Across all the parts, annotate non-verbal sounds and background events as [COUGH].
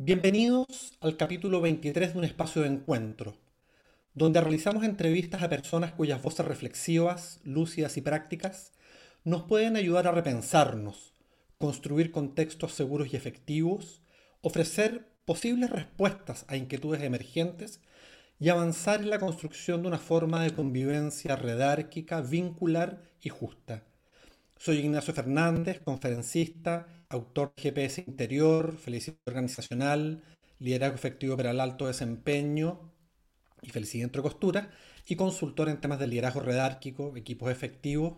Bienvenidos al capítulo 23 de un espacio de encuentro, donde realizamos entrevistas a personas cuyas voces reflexivas, lúcidas y prácticas nos pueden ayudar a repensarnos, construir contextos seguros y efectivos, ofrecer posibles respuestas a inquietudes emergentes y avanzar en la construcción de una forma de convivencia redárquica, vincular y justa. Soy Ignacio Fernández, conferencista, autor de GPS Interior, Felicidad Organizacional, Liderazgo Efectivo para el Alto Desempeño y Felicidad entre Costura, y consultor en temas de liderazgo redárquico, equipos efectivos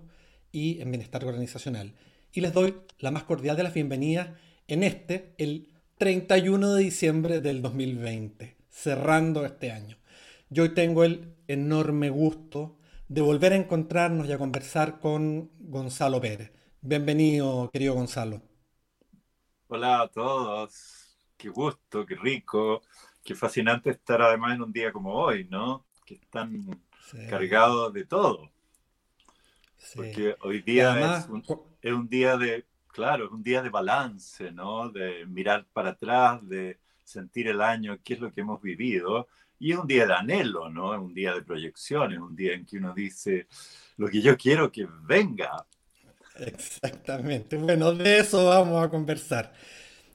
y en bienestar organizacional. Y les doy la más cordial de las bienvenidas en este, el 31 de diciembre del 2020, cerrando este año. Yo hoy tengo el enorme gusto de volver a encontrarnos y a conversar con Gonzalo Pérez. Bienvenido, querido Gonzalo. Hola a todos, qué gusto, qué rico, qué fascinante estar además en un día como hoy, ¿no? Que están cargados de todo. Porque hoy día es, un, día de, claro, es un día de balance, ¿no? De mirar para atrás, de sentir el año, qué es lo que hemos vivido. Y es un día de anhelo, ¿no? Es un día de proyección, es un día en que uno dice, lo que yo quiero que venga, Exactamente. Bueno, de eso vamos a conversar.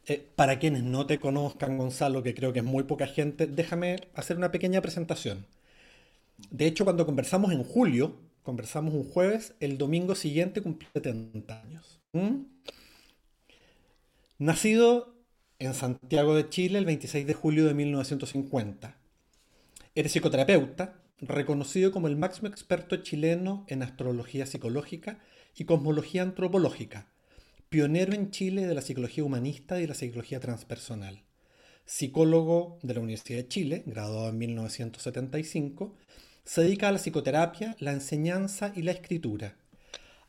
Eh, para quienes no te conozcan, Gonzalo, que creo que es muy poca gente, déjame hacer una pequeña presentación. De hecho, cuando conversamos en julio, conversamos un jueves, el domingo siguiente cumplí 70 años. ¿Mm? Nacido en Santiago de Chile el 26 de julio de 1950. Eres psicoterapeuta, reconocido como el máximo experto chileno en astrología psicológica y cosmología antropológica, pionero en Chile de la psicología humanista y la psicología transpersonal. Psicólogo de la Universidad de Chile, graduado en 1975, se dedica a la psicoterapia, la enseñanza y la escritura.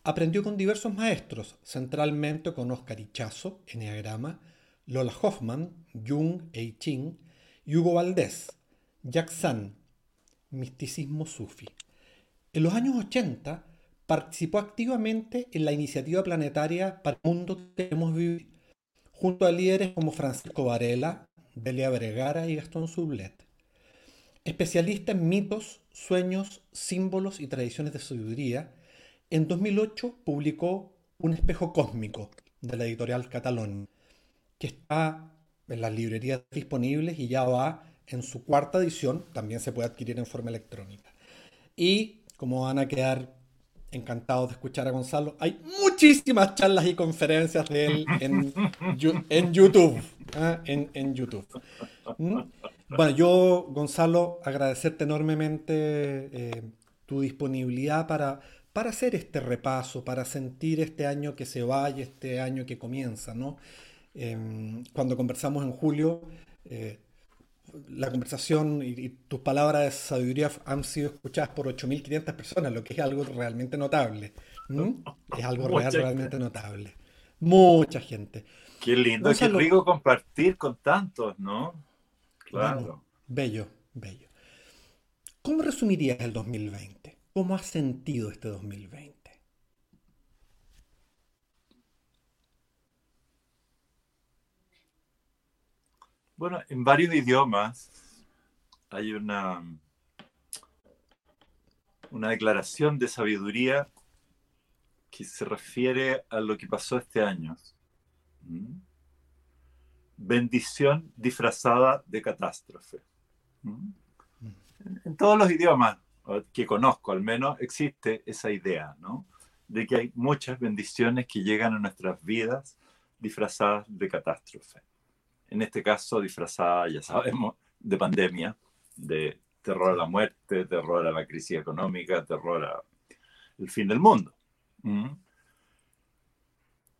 Aprendió con diversos maestros, centralmente con Oscar Ichazo, Enneagrama, Lola Hoffman, Jung e Ching, y Hugo Valdés, Jack San, misticismo sufi. En los años 80 participó activamente en la iniciativa planetaria para el mundo que hemos vivido, junto a líderes como Francisco Varela, Delia Vergara y Gastón Sublet. Especialista en mitos, sueños, símbolos y tradiciones de sabiduría, en 2008 publicó Un espejo cósmico de la editorial Catalón, que está en las librerías disponibles y ya va en su cuarta edición, también se puede adquirir en forma electrónica. Y como van a quedar encantados de escuchar a Gonzalo, hay muchísimas charlas y conferencias de él en, en YouTube. ¿ah? En, YouTube. ¿Mm? Bueno, yo, Gonzalo, agradecerte enormemente eh, tu disponibilidad para, para hacer este repaso, para sentir este año que se va y este año que comienza, ¿no? Em, cuando conversamos en julio, eh, la conversación y, tus palabras de sabiduría han sido escuchadas por 8.500 personas, lo que es algo realmente notable. Es algo realmente notable. Mucha gente. Qué lindo, qué rico compartir con tantos, ¿no? Claro. bello, bello. ¿Cómo resumirías el 2020? ¿Cómo has sentido este 2020? Bueno, en varios idiomas hay una, una declaración de sabiduría que se refiere a lo que pasó este año. ¿Mm? Bendición disfrazada de catástrofe. ¿Mm? En todos los idiomas que conozco, al menos, existe esa idea, ¿no? De que hay muchas bendiciones que llegan a nuestras vidas disfrazadas de catástrofe en este caso disfrazada, ya sabemos, de pandemia, de terror a la muerte, terror a la crisis económica, terror al fin del mundo. ¿Mm?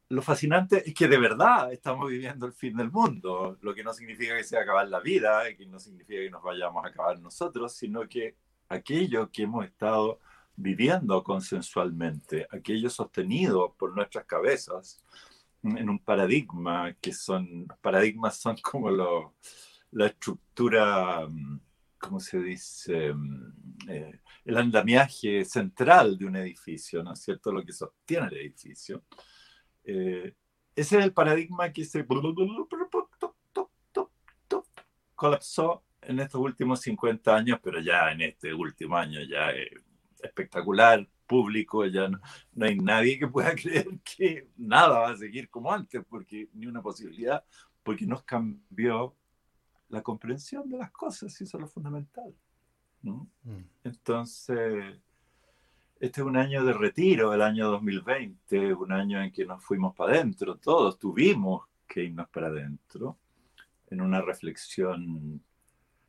Lo fascinante es que de verdad estamos viviendo el fin del mundo, lo que no significa que se va a acabar la vida, que no significa que nos vayamos a acabar nosotros, sino que aquello que hemos estado viviendo consensualmente, aquello sostenido por nuestras cabezas, en un paradigma, que son, paradigmas son como lo, la estructura, mm, ¿cómo se dice? Mm, eh, el andamiaje central de un edificio, ¿no es cierto? Lo que sostiene el edificio. Eh, ese es el paradigma que se colapsó en estos últimos 50 años, pero ya en este último año ya es espectacular, público, ya no, no, hay nadie que pueda [LAUGHS] creer que nada va a seguir como antes, porque ni una posibilidad, porque nos cambió la comprensión de las cosas, y eso es lo fundamental. ¿no? Mm. Entonces, este es un año de retiro, el año 2020, un año en que nos fuimos para adentro, todos tuvimos que irnos para adentro, en una reflexión,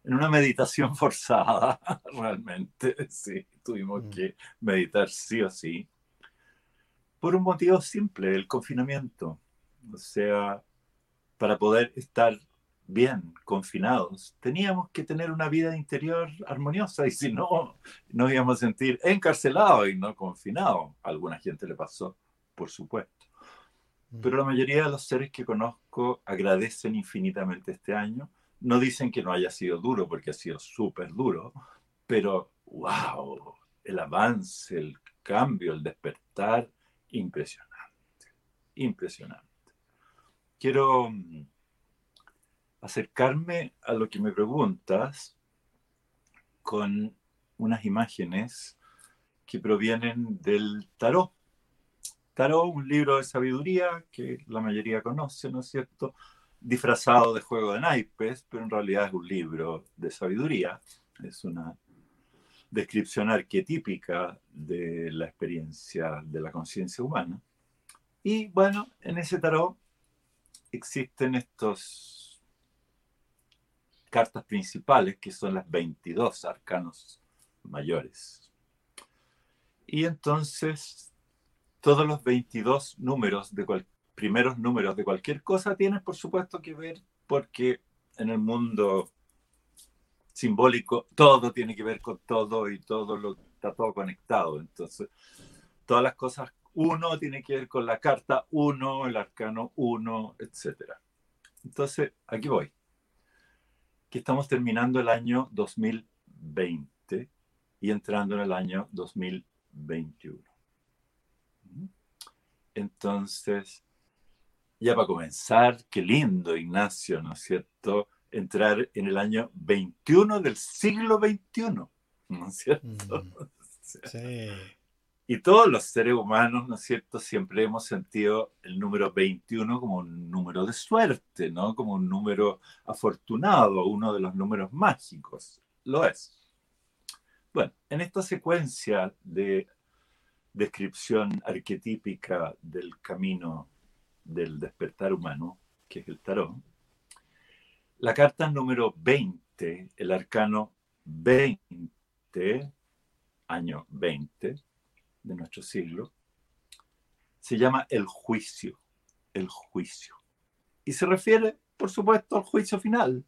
en una meditación [LAUGHS] forzada, realmente, sí, tuvimos mm. que meditar sí o sí, por un motivo simple, el confinamiento, o sea, para poder estar bien confinados, teníamos que tener una vida interior armoniosa y si no, nos íbamos a sentir encarcelados y no confinados. A alguna gente le pasó, por supuesto. Mm. Pero la mayoría de los seres que conozco agradecen infinitamente este año. No dicen que no haya sido duro, porque ha sido súper duro, pero wow, el avance, el cambio, el despertar, impresionante, impresionante. Quiero mm, acercarme a lo que me preguntas con unas imágenes que provienen del tarot. Tarot, un libro de sabiduría que la mayoría conoce, ¿no es cierto? Disfrazado de juego de naipes, pero en realidad es un libro de sabiduría. Es una descripción arquetípica de la experiencia de la conciencia humana. Y bueno, en ese tarot existen estos cartas principales, que son las 22 arcanos mayores. Y entonces, todos los 22 números de primeros números de cualquier cosa tienen, por supuesto, que ver porque en el mundo simbólico todo tiene que ver con todo y todo lo está todo conectado. Entonces, todas las cosas uno tiene que ver con la carta uno, el arcano uno, etc. Entonces, aquí voy que estamos terminando el año 2020 y entrando en el año 2021. Entonces, ya para comenzar, qué lindo, Ignacio, ¿no es cierto? Entrar en el año 21 del siglo XXI, ¿no es cierto? Mm. [LAUGHS] sí. Y todos los seres humanos, ¿no es cierto?, siempre hemos sentido el número 21 como un número de suerte, ¿no? Como un número afortunado, uno de los números mágicos. Lo es. Bueno, en esta secuencia de descripción arquetípica del camino del despertar humano, que es el tarot, la carta número 20, el arcano 20, año 20, de nuestro siglo, se llama el juicio, el juicio. Y se refiere, por supuesto, al juicio final.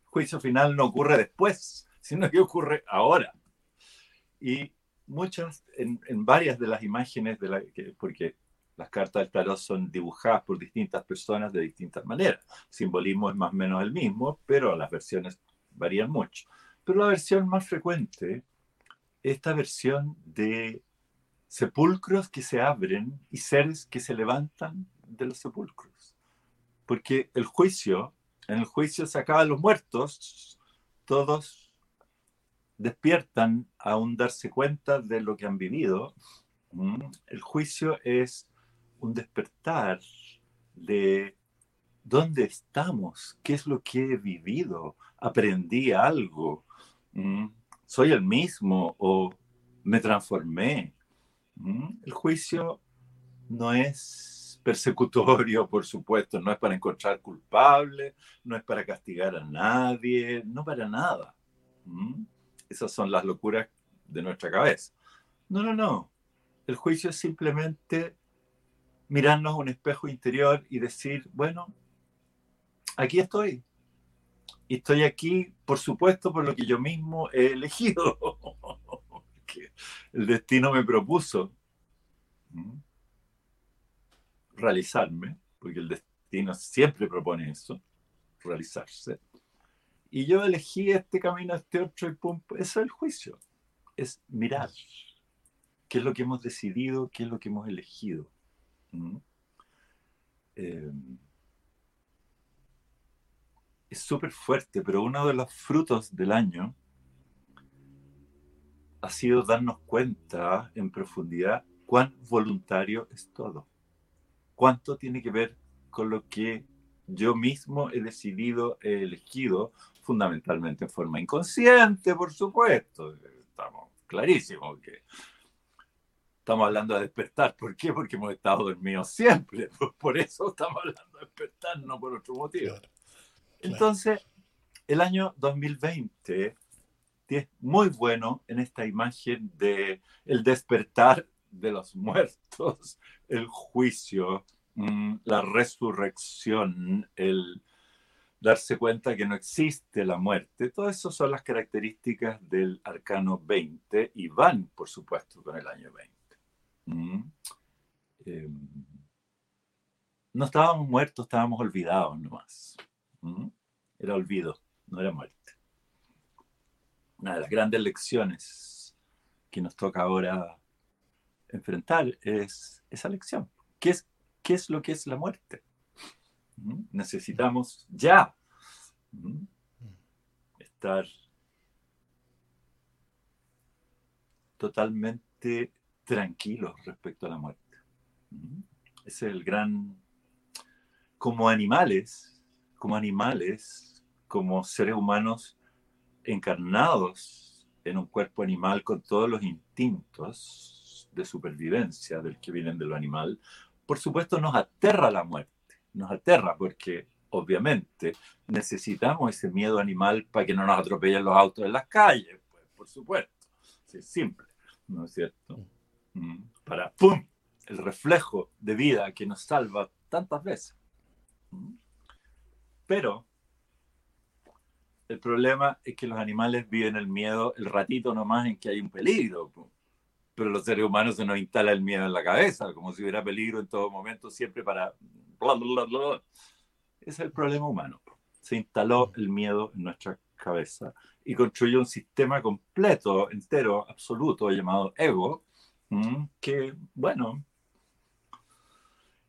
El juicio final no ocurre después, sino que ocurre ahora. Y muchas, en, varias de las imágenes, de la, que, porque las cartas del tarot son dibujadas por distintas personas de distintas maneras. El simbolismo es más o menos el mismo, pero las versiones varían mucho. Pero la versión más frecuente, esta versión de sepulcros que se abren y seres que se levantan de los sepulcros. Porque el juicio, en el juicio se acaban los muertos, todos despiertan aún darse cuenta de lo que han vivido. Mm, el juicio es un despertar de dónde estamos, qué es lo que he vivido, aprendí algo, soy el mismo o me transformé, el juicio no es persecutorio, por supuesto, no es para encontrar culpable, no es para castigar a nadie, no para nada. Esas son las locuras de nuestra cabeza. No, no, no. El juicio es simplemente mirarnos un espejo interior y decir, bueno, aquí estoy. Y estoy aquí, por supuesto, por lo que yo mismo he elegido. [LAUGHS] el destino me propuso realizarme, porque el destino siempre propone eso, realizarse. Y yo elegí este camino, este otro, y pum, eso es el juicio, es mirar qué es lo que hemos decidido, qué es lo que hemos elegido. Es súper fuerte, pero uno de los frutos del año ha sido darnos cuenta en profundidad cuán voluntario es todo. Cuánto tiene que ver con lo que yo mismo he decidido, he elegido, fundamentalmente en forma inconsciente, por supuesto. Estamos clarísimos que estamos hablando de despertar. ¿Por qué? Porque hemos estado dormidos siempre. [LAUGHS] Por eso estamos hablando de despertar, no por otro motivo. Entonces, el año 2020 es muy bueno en esta imagen de el despertar de los [LAUGHS] muertos, el juicio, mm, la resurrección, el darse cuenta que no existe la muerte. Todas esas son las características del arcano 20 y van, por supuesto, con el año 20. Mm. Em, no estábamos muertos, estábamos olvidados nomás. Mm. Era olvido, no era muerte. Una de las grandes lecciones que nos toca ahora enfrentar es esa lección. ¿Qué es, qué es lo que es la muerte? ¿Mm? Necesitamos ya ¿Mm? estar totalmente tranquilos respecto a la muerte. ¿Mm? Es el gran... Como animales, como animales, como seres humanos encarnados en un cuerpo animal con todos los instintos, de supervivencia del que vienen de lo animal, por supuesto nos aterra la muerte, nos aterra porque obviamente necesitamos ese miedo animal para que no nos atropellen los autos en las calles, pues, por supuesto, es simple, ¿no es cierto? Para, ¡pum!, el reflejo de vida que nos salva tantas veces. Mm. Pero el problema es que los animales viven el miedo el ratito nomás en que hay un peligro pero los seres humanos se nos instala el miedo en la cabeza, como si hubiera peligro en todo momento, siempre para... Ese es el problema humano. Se instaló el miedo en nuestra cabeza y construyó un sistema completo, entero, absoluto, llamado ego, que, bueno,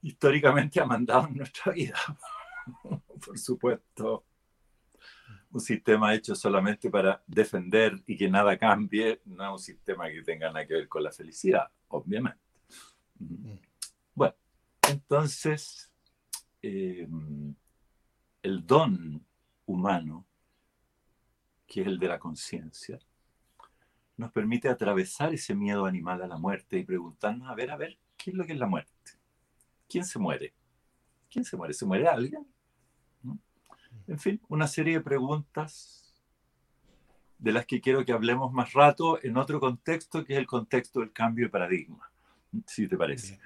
históricamente ha mandado en nuestra vida. [LAUGHS] Por supuesto, un sistema hecho solamente para defender y que nada cambie, no es un sistema que tenga nada que ver con la felicidad, obviamente. Mm. Bueno, entonces, em, el don humano, que es el de la conciencia, nos permite atravesar ese miedo animal a la muerte y preguntarnos, a ver, a ver, ¿qué es lo que es la muerte? ¿Quién se muere? ¿Quién se muere? ¿Se muere alguien? En fin, una serie de preguntas de las que quiero que hablemos más rato en otro contexto, que es el contexto del cambio de paradigma, si te parece.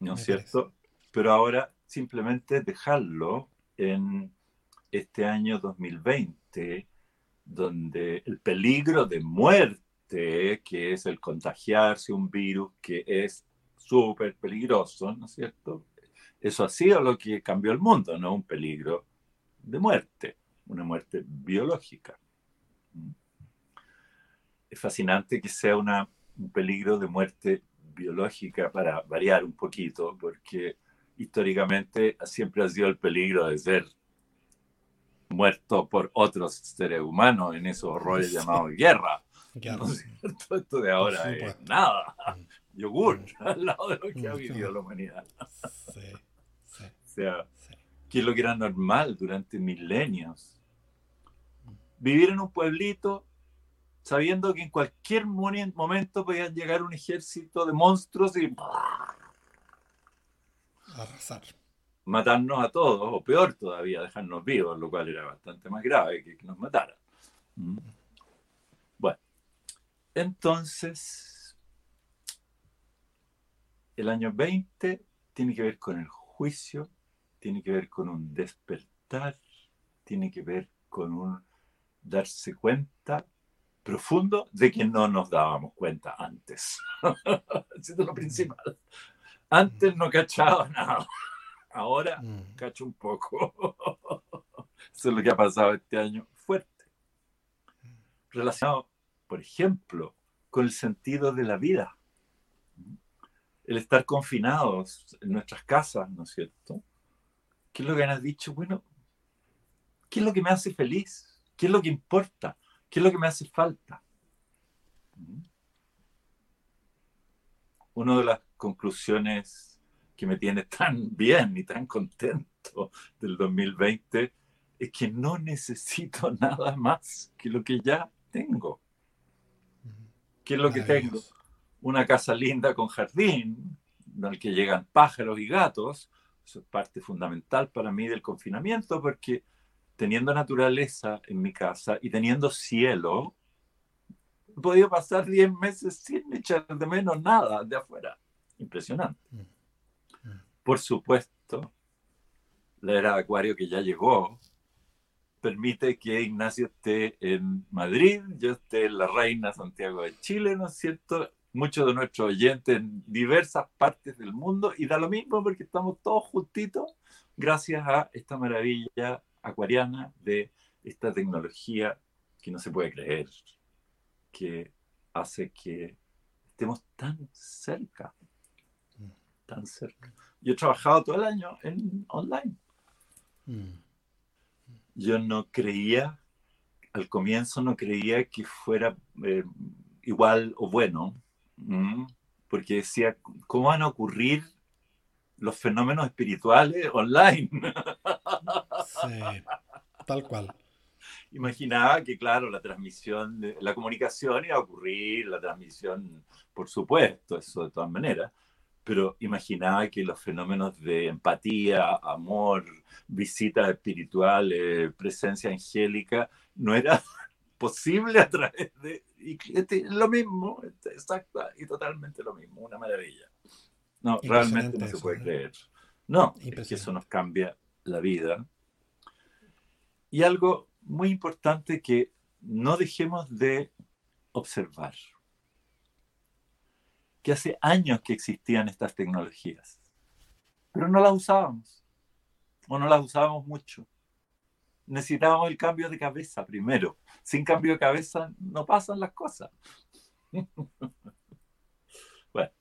¿No es cierto? Pero ahora simplemente dejarlo en este año 2020, donde el peligro de muerte, que es el contagiarse un virus que es súper peligroso, ¿no es cierto? Eso ha sido lo que cambió el mundo, no un peligro de muerte, una muerte biológica. Es fascinante que sea una, un peligro de muerte biológica para variar un poquito, porque históricamente siempre ha sido el peligro de ser muerto por otros seres humanos en esos horrores llamados guerra. [LAUGHS] Esto de ahora es nada. Mm. Yogur, mm. al lado de lo que ha mm. vivido la humanidad. [LAUGHS] O sea, que es lo que era normal durante milenios. Vivir en un pueblito sabiendo que en cualquier momento podía llegar un ejército de monstruos y arrasar. Matarnos a todos, o peor todavía, dejarnos vivos, lo cual era bastante más grave que que nos mataran. Mm. Entonces, el año 20 tiene que ver con el juicio tiene que ver con un despertar, tiene que ver con un darse cuenta profundo de que no nos dábamos cuenta antes. [LAUGHS] Eso es lo principal. Antes no cachaba nada. Ahora mm. cacho un poco. [LAUGHS] Eso es lo que ha pasado este año fuerte. Relacionado, por ejemplo, con el sentido de la vida. El estar confinados en nuestras casas, ¿no es cierto? ¿Qué es lo que han dicho? Bueno, ¿Qué es lo que me hace feliz? ¿Qué es lo que importa? ¿Qué es lo que me hace falta? Una de las conclusiones que me tiene tan bien y tan contento del 2020 es que no necesito [LAUGHS] nada más que lo que ya tengo. ¿Qué es lo que tengo? Una casa linda con jardín, el que llegan pájaros y gatos. Eso es parte fundamental para mí del confinamiento, porque teniendo naturaleza en mi casa y teniendo cielo, he podido pasar 10 meses sin echar de menos nada de afuera. Impresionante. Mm. Mm. Por supuesto, la era de Acuario que ya llegó permite que Ignacio esté en Madrid, yo esté en la Reina Santiago de Chile, ¿no es cierto? Muchos de nuestros oyentes en diversas partes del mundo y da lo mismo porque estamos todos juntitos gracias a esta maravilla acuariana de esta tecnología que no se puede creer, que hace que estemos tan cerca, tan cerca. Yo he trabajado todo el año en online. Mm. Yo no creía, al comienzo no creía que fuera eh, igual o bueno, porque decía, ¿cómo van a ocurrir los fenómenos espirituales online? Sí, tal cual. Imaginaba que, claro, la transmisión, la comunicación iba a ocurrir, la transmisión, por supuesto, eso de todas maneras, pero imaginaba que los fenómenos de empatía, amor, visitas espirituales, presencia angélica, no era [LAUGHS] posible a través de... Y este, lo mismo, exacto, y totalmente lo mismo, una maravilla. No, realmente no se puede creer. No, es que eso nos cambia la vida. Y algo muy importante que no dejemos de observar que hace años que existían estas tecnologías, pero no las usábamos, o no las usábamos mucho. Necesitábamos el cambio de cabeza primero. Sin cambio de cabeza no pasan las cosas. [LAUGHS] bueno,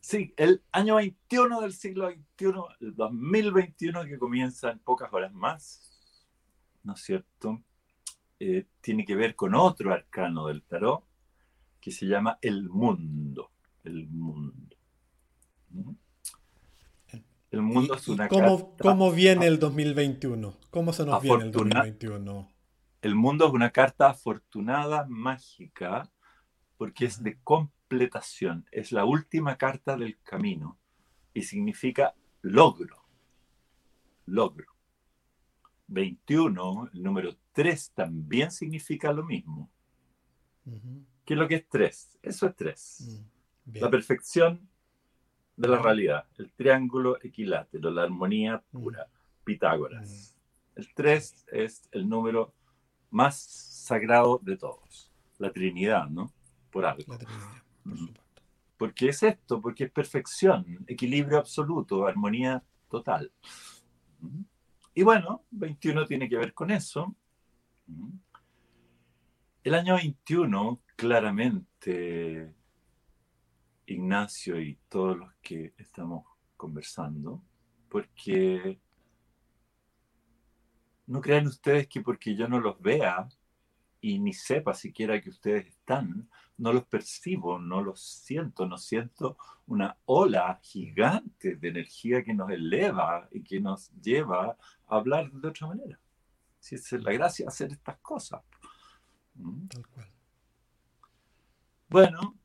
sí, el año 21 del siglo XXI, el 2021 que comienza en pocas horas más, ¿no es cierto? Eh, tiene que ver con otro arcano del tarot que se llama el mundo el mundo. El mundo es una cómo, carta. ¿Cómo viene el 2021? ¿Cómo se nos viene el 2021? El mundo es una carta afortunada, mágica, porque es de completación. Es la última carta del camino y significa logro. Logro. 21, el número 3 también significa lo mismo. ¿Qué es lo que es 3? Eso es 3. La perfección de la realidad, el triángulo equilátero, la armonía pura, Pitágoras. El 3 es el número más sagrado de todos, la Trinidad, ¿no? Por algo. La Trinidad, por Porque es esto, porque es perfección, equilibrio absoluto, armonía total. Y bueno, 21 tiene que ver con eso. El año 21 claramente Ignacio y todos los que estamos conversando, porque no crean ustedes que porque yo no los vea y ni sepa siquiera que ustedes están, no los percibo, no los siento, no siento una ola gigante de energía que nos eleva y que nos lleva a hablar de otra manera. Si es la gracia hacer estas cosas. ¿Mm? Tal cual. Bueno,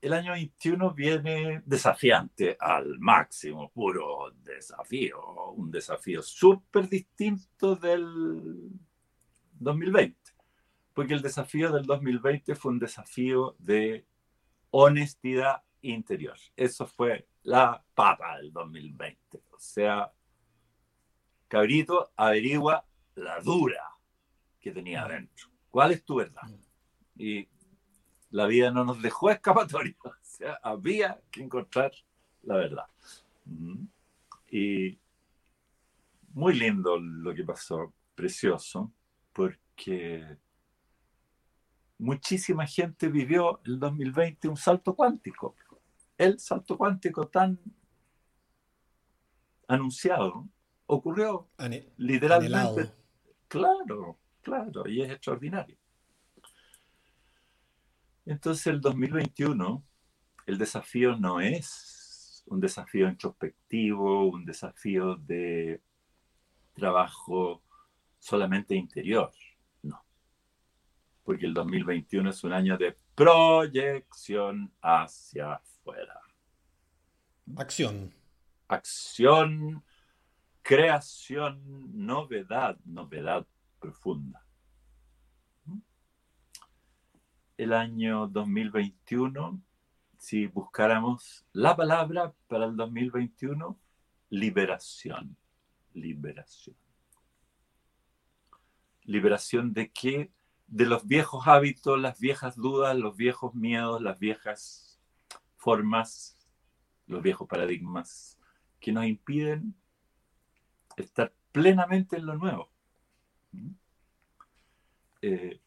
el año 21 viene desafiante al máximo, puro desafío, un desafío súper distinto del 2020, porque el desafío del 2020 fue un desafío de honestidad interior. Eso fue la papa del 2020. O sea, cabrito, averigua la dura que tenía adentro. ¿Cuál es tu verdad? Y la vida no nos dejó escapatoria. [LAUGHS] O sea, había que encontrar la verdad. Y muy lindo lo que pasó, precioso, porque muchísima gente vivió el 2020 un salto cuántico. El salto cuántico tan anunciado ocurrió literalmente Claro, claro, y es extraordinario. Entonces el 2021, el desafío no es un desafío introspectivo, un desafío de trabajo solamente interior, no. Porque el 2021 es un año de proyección hacia afuera. Acción. Acción, creación, novedad, novedad profunda. El año 2021, si buscáramos la palabra para el 2021, liberación, liberación. ¿Liberación de qué? De los viejos hábitos, las viejas dudas, los viejos miedos, las viejas formas, los viejos paradigmas que nos impiden estar plenamente en lo nuevo. Eh,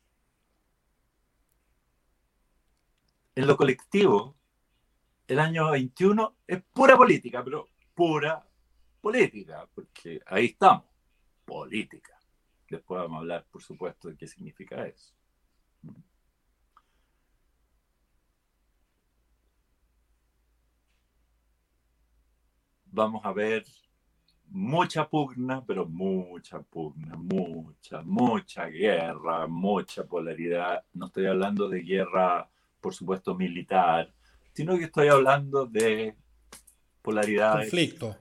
en lo colectivo, el año 21 es pura política, pero pura política, porque ahí estamos, política. Después vamos a hablar, por supuesto, de qué significa eso. Vamos a ver mucha pugna, pero mucha pugna, mucha, mucha guerra, mucha polaridad. No estoy hablando de guerra, por supuesto, militar, sino que estoy hablando de polaridad. Conflicto.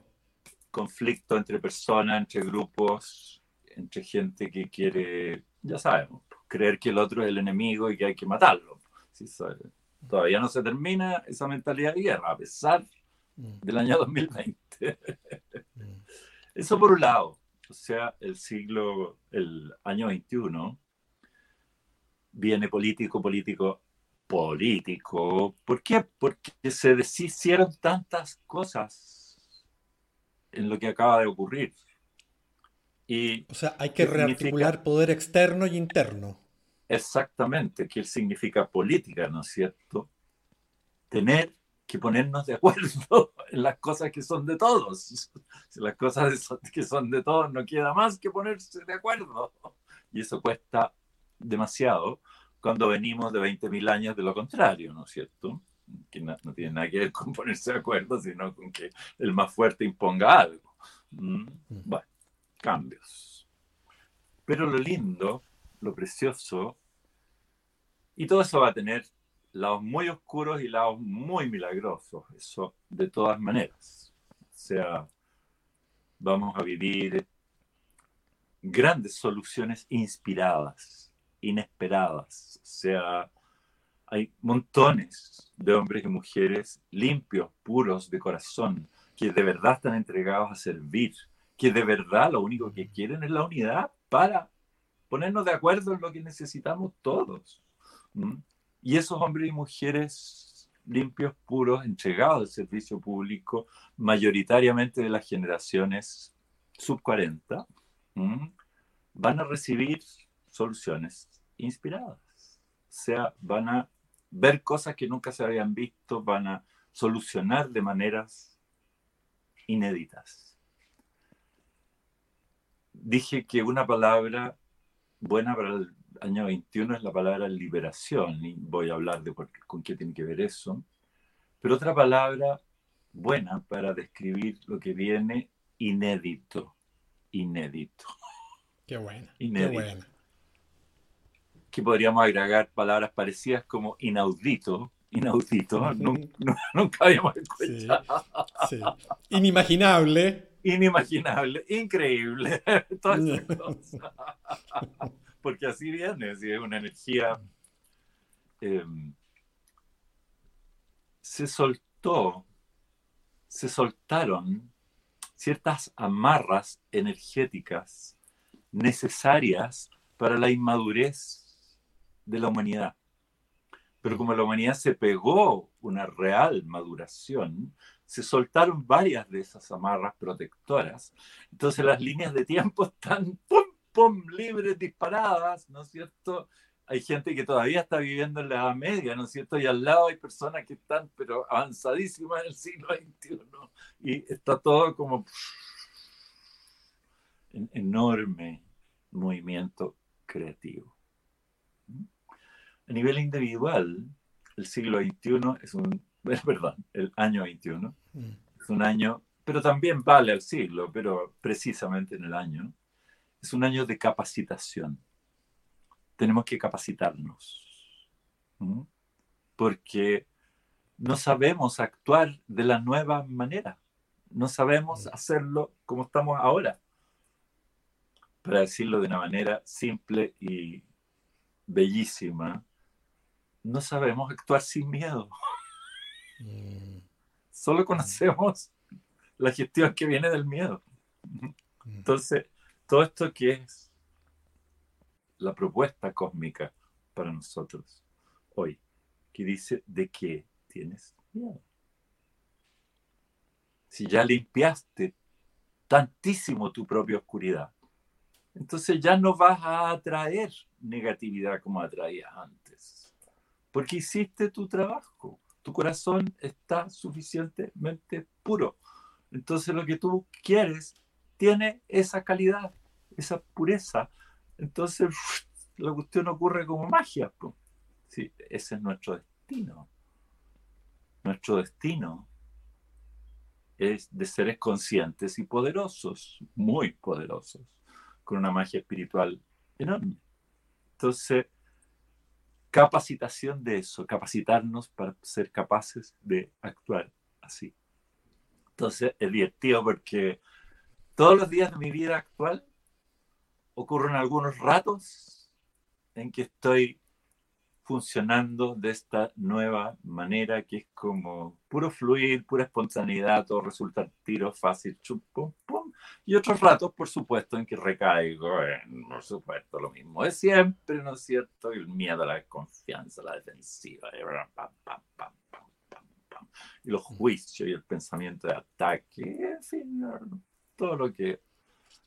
Conflicto entre personas, entre grupos, entre gente que quiere, ya sabemos, creer que el otro es el enemigo y que hay que matarlo. Todavía no se termina esa mentalidad de guerra, a pesar mm. del año 2020. Mm. Eso por un lado. O sea, el siglo, el año 21 viene político, político, político. ¿Por qué? Porque se deshicieron tantas cosas en lo que acaba de ocurrir o sea, hay que rearticular poder externo y interno. Exactamente, que significa política, ¿no es cierto? Tener que ponernos de acuerdo [LAUGHS] en las cosas que son de todos. Si las cosas que son de todos no queda más que ponerse de acuerdo. Y eso cuesta demasiado cuando venimos de 20.000 años de lo contrario, ¿no es cierto? Que no, tiene nada que ver con ponerse de acuerdo, sino con que el más fuerte imponga algo. Mm. Bueno cambios. Pero lo lindo, lo precioso, y todo eso va a tener lados muy oscuros y lados muy milagrosos, eso de todas maneras. O sea, vamos a vivir grandes soluciones inspiradas, inesperadas. O sea, hay montones de hombres y mujeres limpios, puros de corazón, que de verdad están entregados a servir, que de verdad lo único que quieren es la unidad para ponernos de acuerdo en lo que necesitamos todos. Y esos hombres y mujeres limpios, puros, entregados al servicio público, mayoritariamente de las generaciones sub 40, van a recibir soluciones inspiradas. O sea, van a ver cosas que nunca se habían visto, van a solucionar de maneras inéditas dije que una palabra buena para el año 21 es la palabra liberación, y voy a hablar de con qué tiene que ver eso. Pero otra palabra buena para describir lo que viene, inédito. Inédito. Qué buena. Inédito. Qué buena. Que podríamos agregar palabras parecidas como inaudito. Inaudito, nunca, habíamos escuchado. Inimaginable inimaginable, increíble, [LAUGHS] [LAUGHS] Porque así viene, es una energía. Em, se soltó, se soltaron ciertas amarras energéticas necesarias para la inmadurez de la humanidad. Pero como la humanidad se pegó una real maduración, se soltaron varias de esas amarras protectoras. Entonces las líneas de tiempo están pum, pum, libres, disparadas, ¿no es cierto? Hay gente que todavía está viviendo en la Edad Media, ¿no es cierto? Y al lado hay personas que están, pero avanzadísimas en el siglo XXI. Y está todo como enorme, movimiento creativo. A nivel individual, el siglo XXI es un, [LAUGHS] perdón, el año 21 mm. es un año, pero también vale el siglo, pero precisamente en el año, es un año de capacitación. Tenemos que capacitarnos, porque no sabemos actuar de la nueva manera, no sabemos mm. hacerlo como estamos ahora. Para decirlo de una manera simple y bellísima, no sabemos actuar sin miedo. Mm. Solo conocemos la gestión que viene del miedo. Mm. Entonces, todo esto que es la propuesta cósmica para nosotros hoy, que dice de qué tienes miedo. Si ya limpiaste tantísimo tu propia oscuridad, entonces ya no vas a atraer negatividad como atraías antes, porque hiciste tu trabajo, tu corazón está suficientemente puro. Entonces lo que tú quieres tiene esa calidad, esa pureza. Entonces [LAUGHS] la cuestión ocurre como magia. Sí, ese es nuestro destino. Nuestro destino es de seres conscientes y poderosos, muy poderosos con una magia espiritual enorme. Entonces, capacitación de eso, capacitarnos para ser capaces de actuar así. Entonces, es divertido porque todos los días de mi vida actual ocurren algunos ratos en que estoy funcionando de esta nueva manera que es como puro fluir, pura espontaneidad, todo resulta tiro fácil, chum, pum, pum. Y otros ratos, por supuesto, en que recaigo en, por supuesto, lo mismo de siempre, ¿no es cierto? El miedo, la desconfianza, la defensiva, y los juicios y el pensamiento de ataque, en fin, todo lo que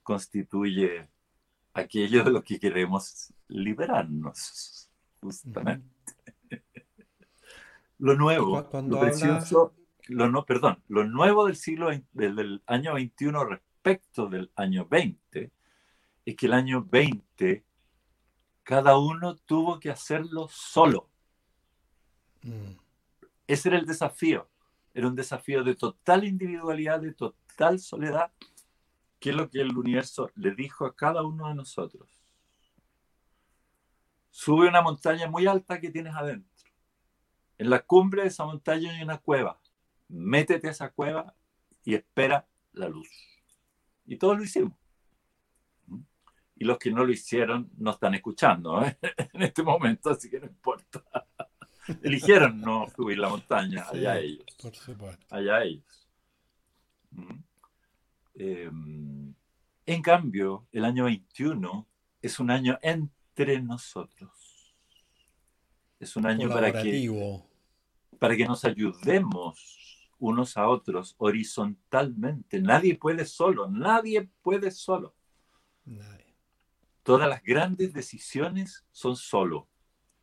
constituye aquello de lo que queremos liberarnos justamente. lo nuevo, lo precioso, lo no, perdón, lo nuevo del siglo del, año 21 respecto del año 20 es que el año 20 cada uno tuvo que hacerlo solo. Mm. Ese era el desafío. Era un desafío de total individualidad, de total soledad, que es lo que el universo le dijo a cada uno de nosotros sube una montaña muy alta que tienes adentro. En la cumbre de esa montaña hay una cueva. Métete a esa cueva y espera la luz. Y todos lo hicimos. Y los que no lo hicieron no están escuchando ¿eh? [LAUGHS] en este momento, así que no importa. [LAUGHS] Eligieron no subir la montaña, allá ellos. Allá ellos. Em, en cambio, el año 21 es un año en entre nosotros. Es un año para que, para que nos ayudemos unos a otros horizontalmente. Nadie puede solo, nadie puede solo. Todas las grandes decisiones son solo.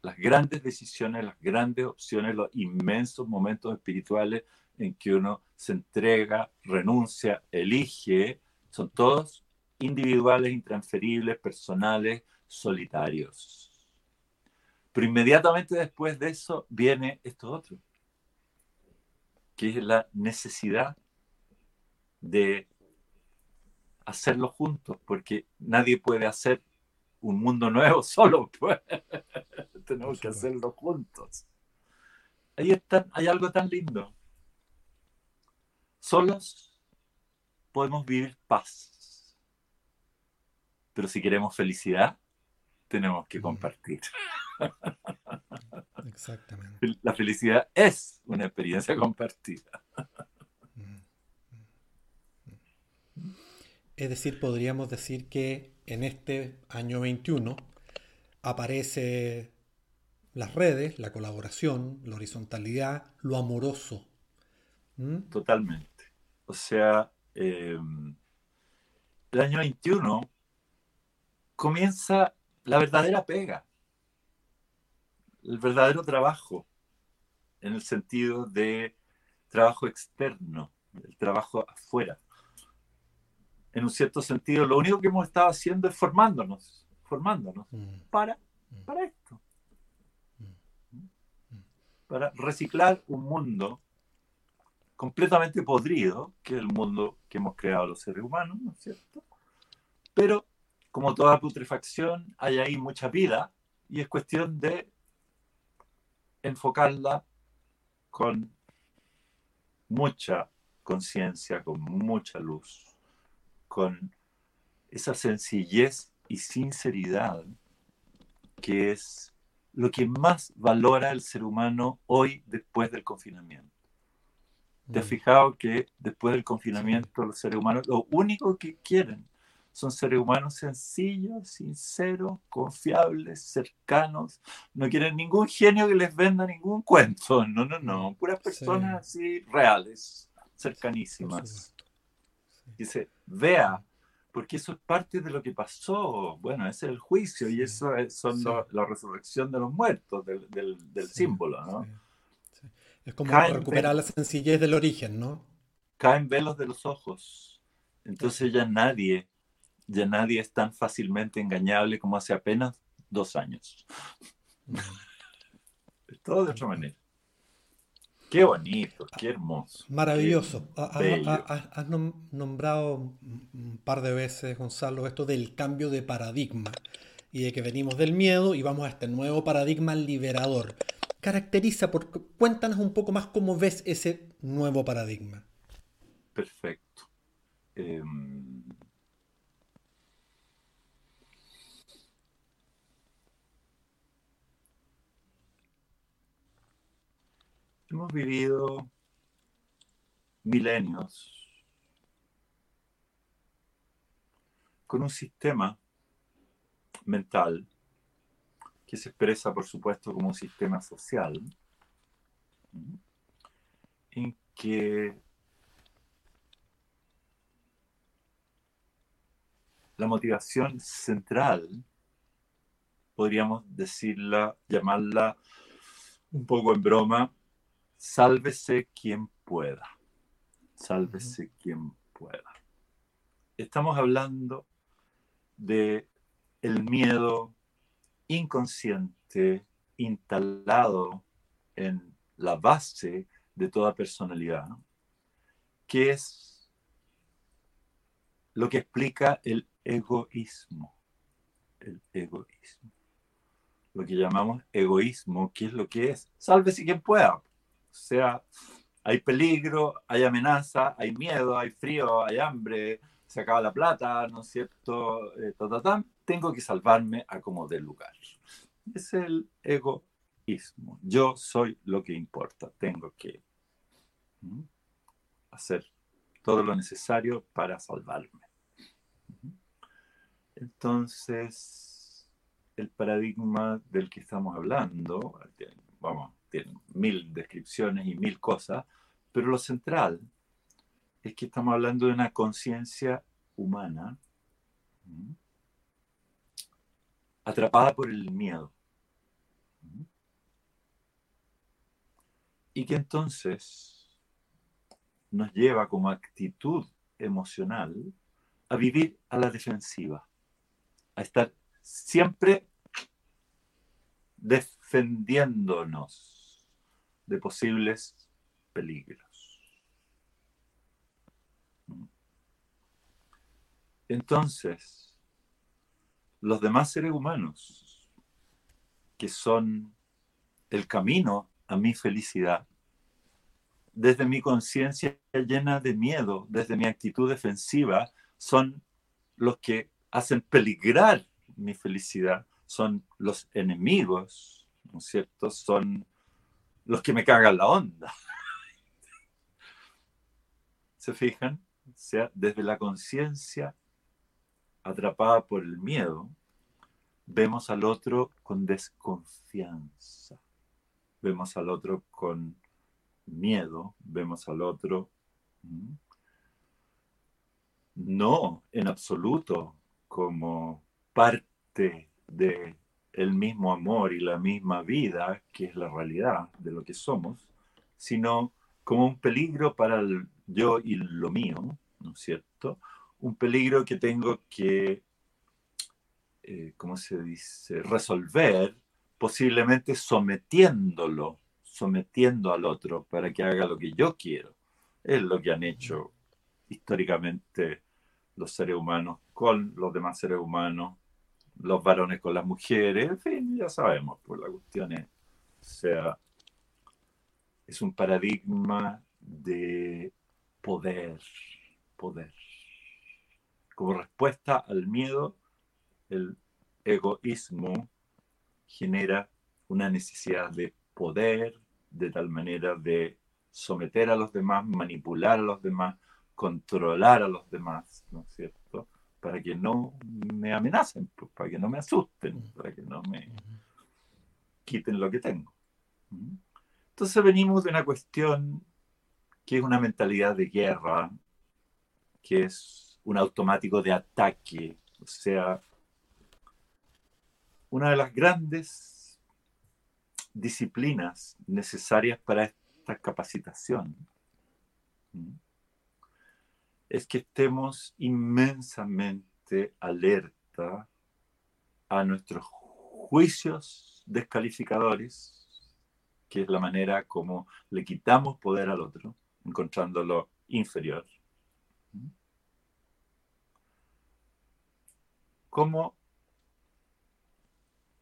Las grandes decisiones, las grandes opciones, los inmensos momentos espirituales en que uno se entrega, renuncia, elige, son todos individuales, intransferibles, personales, solitarios. Pero inmediatamente después de eso viene esto otro, que es la necesidad de hacerlo juntos, porque nadie puede hacer un mundo nuevo [LAUGHS] solo, pues. [LAUGHS] tenemos que hacerlo juntos. Ahí está, hay algo tan lindo. Solos podemos vivir paz, pero si queremos felicidad, tenemos que compartir. Exactamente. La felicidad es una experiencia compartida. Es decir, podríamos decir que en este año 21 aparece las redes, la colaboración, la horizontalidad, lo amoroso. ¿Mm? Totalmente. O sea, eh, el año 21 comienza la verdadera pega, el verdadero trabajo, en el sentido de trabajo externo, el trabajo afuera. en un cierto sentido, lo único que hemos estado haciendo es formándonos, formándonos mm. para, mm. para esto. Mm. Para reciclar un mundo completamente podrido, que es el mundo que hemos creado los seres humanos, ¿no es cierto? Pero como toda putrefacción, hay ahí mucha vida y es cuestión de enfocarla con mucha conciencia, con mucha luz, con esa sencillez y sinceridad que es lo que más valora el ser humano hoy después del confinamiento. ¿Te has mm. fijado que después del confinamiento los seres humanos lo único que quieren son seres humanos sencillos, sinceros, confiables, cercanos. No quieren ningún genio que les venda ningún cuento. No, no, no. Puras personas así reales, cercanísimas. Dice, vea, porque eso es parte de lo que pasó. Bueno, ese es el juicio y eso es, son la resurrección de los muertos, del, del, símbolo, ¿no? Es como recuperar la sencillez del origen, ¿no? Caen velos de los ojos. Entonces ya nadie ya nadie es tan fácilmente engañable como hace apenas dos años. todo de otra manera. Qué bonito, qué hermoso. Maravilloso. Has nombrado un par de veces, Gonzalo, esto del cambio de paradigma y de que venimos del miedo y vamos a este nuevo paradigma liberador. Caracteriza, por, cuéntanos un poco más cómo ves ese nuevo paradigma. Perfecto. Em, Hemos vivido milenios con un sistema mental que se expresa, por supuesto, como un sistema social, en que la motivación central, podríamos decirla, llamarla un poco en broma, Sálvese quien pueda. Sálvese quien pueda. Estamos hablando de el miedo inconsciente instalado en la base de toda personalidad, que es lo que explica el egoísmo. El egoísmo. Lo que llamamos egoísmo, ¿qué es lo que es? Sálvese quien pueda. O sea, hay peligro, hay amenaza, hay miedo, hay frío, hay hambre, se acaba la plata, ¿no es cierto? Eh, tengo que salvarme a como del lugar. Es el egoísmo. Yo soy lo que importa. Tengo que hacer todo lo necesario para salvarme. Entonces, el paradigma del que estamos hablando, vamos, tiene mil descripciones y mil cosas, pero lo central es que estamos hablando de una conciencia humana atrapada por el miedo. Y que entonces nos lleva como actitud emocional a vivir a la defensiva, a estar siempre defendiéndonos de posibles peligros. Entonces, los demás seres humanos, que son el camino a mi felicidad, desde mi conciencia llena de miedo, desde mi actitud defensiva, son los que hacen peligrar mi felicidad, son los enemigos, ¿no es cierto? Son los que me cagan la onda. [LAUGHS] ¿Se fijan? O sea, desde la conciencia atrapada por el miedo, vemos al otro con desconfianza, vemos al otro con miedo, vemos al otro no en absoluto como parte de el mismo amor y la misma vida, que es la realidad de lo que somos, sino como un peligro para el yo y lo mío, ¿no es cierto? un peligro que tengo que, eh, ¿cómo se dice?, resolver, posiblemente sometiéndolo, sometiendo al otro para que haga lo que yo quiero. Es lo que han hecho históricamente los seres humanos con los demás seres humanos, los varones con las mujeres, en fin, ya sabemos, pues la cuestión es, o sea, es un paradigma de poder, poder. Como respuesta al miedo, el egoísmo genera una necesidad de poder, de tal manera de someter a los demás, manipular a los demás, controlar a los demás, ¿no es cierto? Para que no me amenacen, pues, para que no me asusten, para que no me quiten lo que tengo. Entonces venimos de una cuestión que es una mentalidad de guerra, que es un automático de ataque, o sea, una de las grandes disciplinas necesarias para esta capacitación es que estemos inmensamente alerta a nuestros juicios descalificadores, que es la manera como le quitamos poder al otro, encontrándolo inferior. ¿Cómo,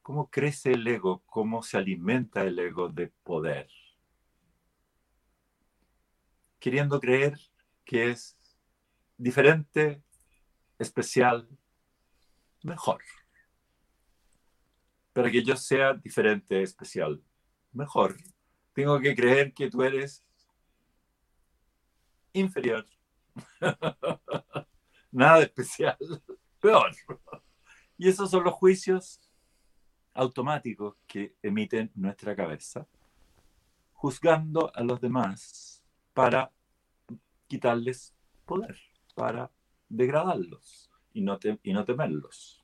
¿Cómo crece el ego? ¿Cómo se alimenta el ego de poder? Queriendo creer que es diferente, especial, mejor. Para que yo sea diferente, especial, mejor, tengo que creer que tú eres inferior. [LAUGHS] Nada especial, [LAUGHS] peor. Y esos son los juicios automáticos que emiten nuestra cabeza, juzgando a los demás para quitarles poder, para degradarlos y no, y no temerlos.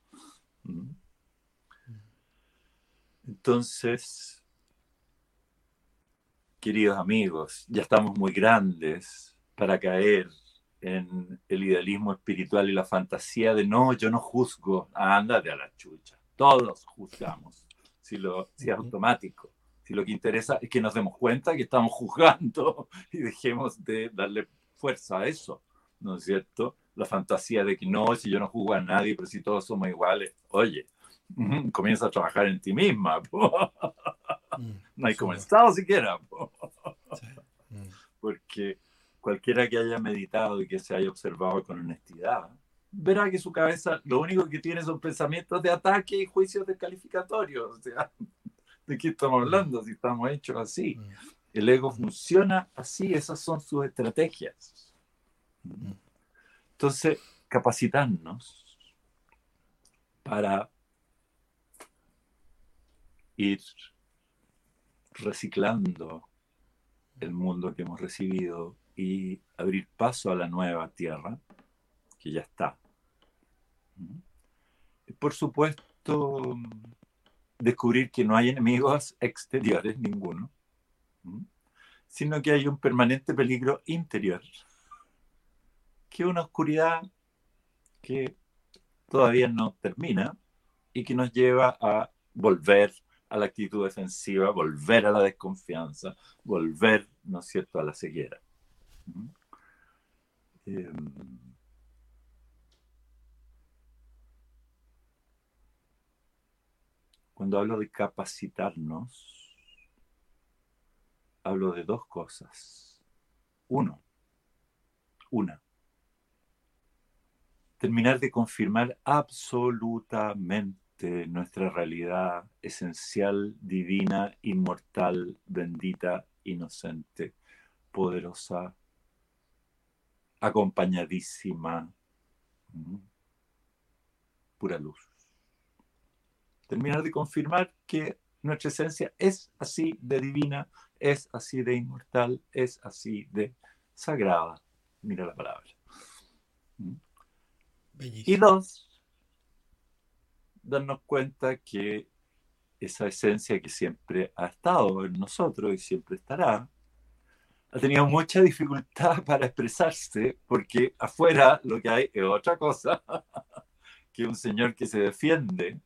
Entonces, queridos amigos, ya estamos muy grandes para caer en el idealismo espiritual y la fantasía de no, yo no juzgo, ándate a la chucha. Todos juzgamos, si, lo, si es automático. Si lo que interesa es que nos demos cuenta que estamos juzgando [LAUGHS] y dejemos de darle fuerza a eso, ¿no es cierto? La fantasía de que no, si yo no juzgo a nadie, pero si todos somos iguales. Oye, comienza a trabajar en ti misma. [LAUGHS] Mm, no hay comenzado siquiera. Mm. Porque cualquiera que haya meditado y que se haya observado con honestidad, verá que su cabeza lo único que tiene son pensamientos de ataque y juicios descalificatorios. O sea, [LAUGHS] ¿de qué estamos hablando si estamos hechos así? Mm. El ego funciona así, esas son sus estrategias. Entonces, capacitarnos para ir reciclando el mundo que hemos recibido y abrir paso a la nueva tierra que ya está. Y por supuesto, descubrir que no hay enemigos [LAUGHS] exteriores ninguno, sino que hay un permanente peligro interior, que una oscuridad que todavía no termina y que nos lleva a volver a la actitud defensiva, volver a la desconfianza, volver, ¿no es cierto?, a la ceguera. Em, cuando hablo de capacitarnos, hablo de dos cosas. Uno, una, terminar de confirmar absolutamente nuestra realidad esencial, divina, inmortal, bendita, inocente, poderosa, acompañadísima, pura luz. Terminar de confirmar que nuestra esencia es así de divina, es así de inmortal, es así de sagrada. Mira la palabra. Y dos, darnos cuenta que esa esencia que siempre ha estado en nosotros y siempre estará, ha tenido mucha dificultad [LAUGHS] para expresarse porque afuera lo que hay es otra cosa [LAUGHS] que un señor que se defiende,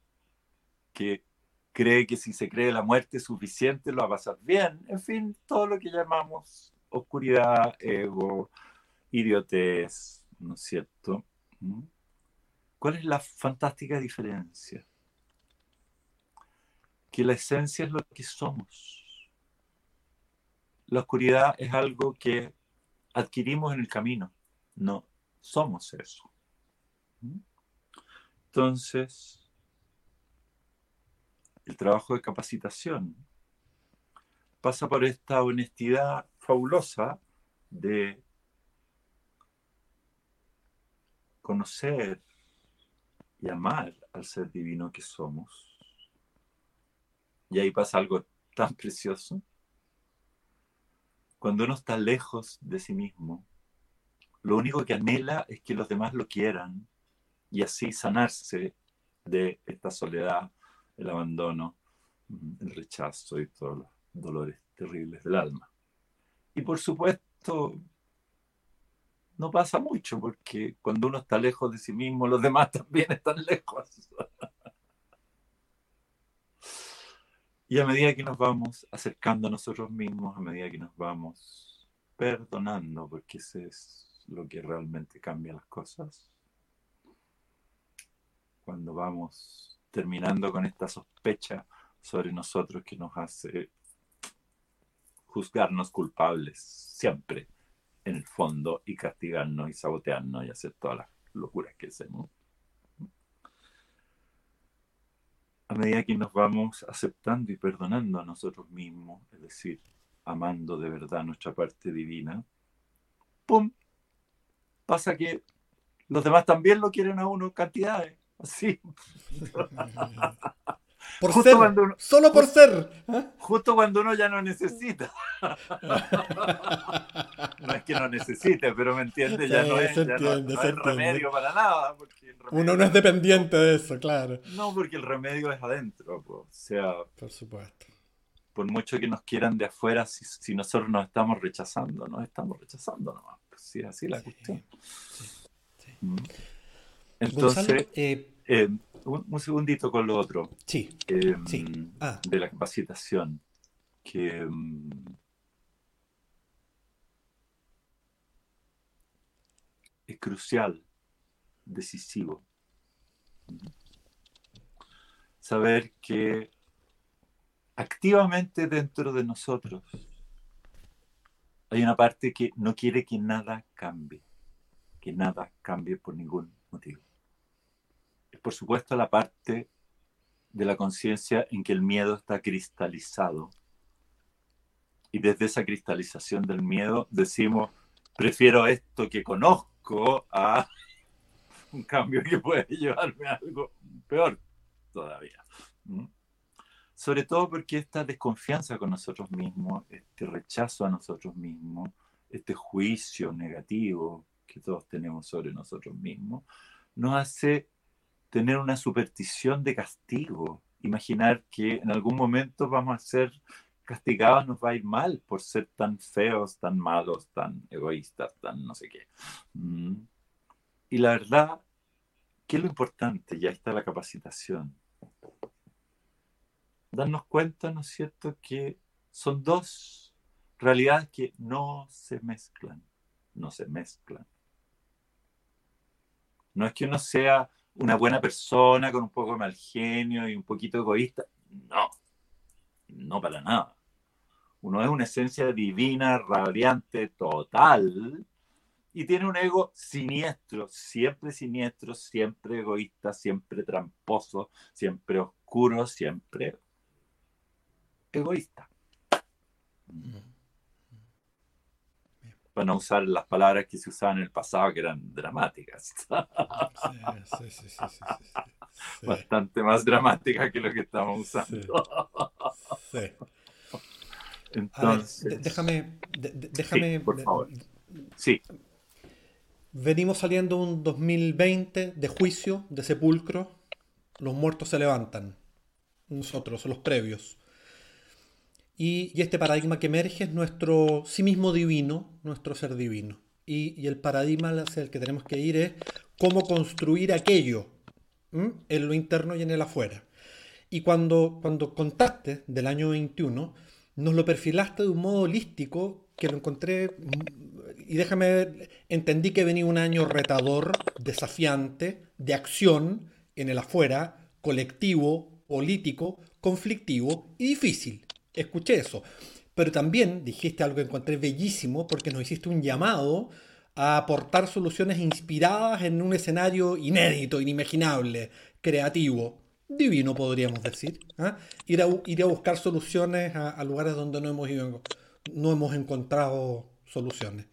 que cree que si se cree la muerte suficiente lo va a pasar bien, en fin, todo lo que llamamos oscuridad, ego, idiotez, ¿no es cierto? ¿Mm? ¿Cuál es la fantástica diferencia? Que la esencia es lo que somos. La oscuridad es algo que adquirimos en el camino, no somos eso. Entonces, el trabajo de capacitación pasa por esta honestidad fabulosa de conocer y amar al ser divino que somos. Y ahí pasa algo tan precioso. Cuando uno está lejos de sí mismo, lo único que anhela es que los demás lo quieran y así sanarse de esta soledad, el abandono, el rechazo y todos los dolores terribles del alma. Y por supuesto, no pasa mucho, porque cuando uno está lejos de sí mismo, los demás [LAUGHS] también están lejos. y a medida que nos vamos acercando a nosotros mismos, a medida que nos vamos perdonando, porque ese es lo que realmente cambia las cosas, cuando vamos terminando con esta sospecha sobre nosotros que nos hace juzgarnos culpables siempre en el fondo y castigarnos y sabotearnos y hacer todas las locuras que hacemos. A medida que nos vamos aceptando y perdonando a nosotros mismos, es decir, amando de verdad nuestra parte divina, ¡pum! Pasa que los demás también lo quieren a uno cantidades, así. [LAUGHS] Por ser, solo por ser. ¿eh? Justo cuando uno ya no necesita. no es que no necesite, pero me entiende, ya no es, remedio para nada. uno no es dependiente de eso, claro. No, porque el remedio es adentro. O sea, por supuesto. Por mucho que nos quieran de afuera, si, nosotros nos estamos rechazando, nos estamos rechazando nomás. Pues así la cuestión. Mm. Entonces, eh, eh, un, segundito con lo otro. Sí. Em, ah. De la capacitación. Que. Em, es crucial, decisivo. Saber que activamente dentro de nosotros hay una parte que no quiere que nada cambie, que nada cambie por ningún motivo por supuesto, la parte de la conciencia en que el miedo está cristalizado. Y desde esa cristalización del miedo decimos, prefiero esto que conozco a [LAUGHS] un cambio que puede llevarme a algo peor todavía. Sobre todo porque esta desconfianza con nosotros mismos, este rechazo a nosotros mismos, este juicio negativo que todos tenemos sobre nosotros mismos, nos hace tener una superstición de castigo, imaginar que en algún momento vamos a ser castigados, nos va a ir mal por ser tan feos, tan malos, tan egoístas, tan no sé qué. Mm. Y la verdad, ¿qué es lo importante? Ya está la capacitación. Darnos cuenta, ¿no es cierto?, que son dos realidades que no se mezclan, no se mezclan. No es que uno sea una buena persona con un poco de mal genio y un poquito egoísta. No, no para nada. Uno es una esencia divina, radiante, total, y tiene un ego siniestro, siempre siniestro, siempre egoísta, siempre tramposo, siempre oscuro, siempre egoísta. Mm para no usar las palabras que se usaban en el pasado, que eran dramáticas. Sí, sí, sí, Bastante más dramáticas que lo que estamos usando. Sí. Entonces. déjame. déjame por favor. Sí. Venimos saliendo un 2020 de juicio, de sepulcro. Los muertos se levantan. Nosotros, los previos. Y, este paradigma que emerge es nuestro sí mismo divino, nuestro ser divino. Y, el paradigma hacia el que tenemos que ir es cómo construir aquello en lo interno y en el afuera. Y cuando, cuando contaste del año 21, nos lo perfilaste de un modo holístico que lo encontré, y déjame, entendí que venía un año retador, desafiante, de acción en el afuera, colectivo, político, conflictivo y difícil. Escuché eso. Pero también dijiste algo que encontré bellísimo porque nos hiciste un llamado a aportar soluciones inspiradas en un escenario inédito, inimaginable, creativo, divino podríamos decir. ¿ah? Ir, a, ir, a, buscar soluciones a, lugares donde no hemos, ido, no hemos encontrado soluciones.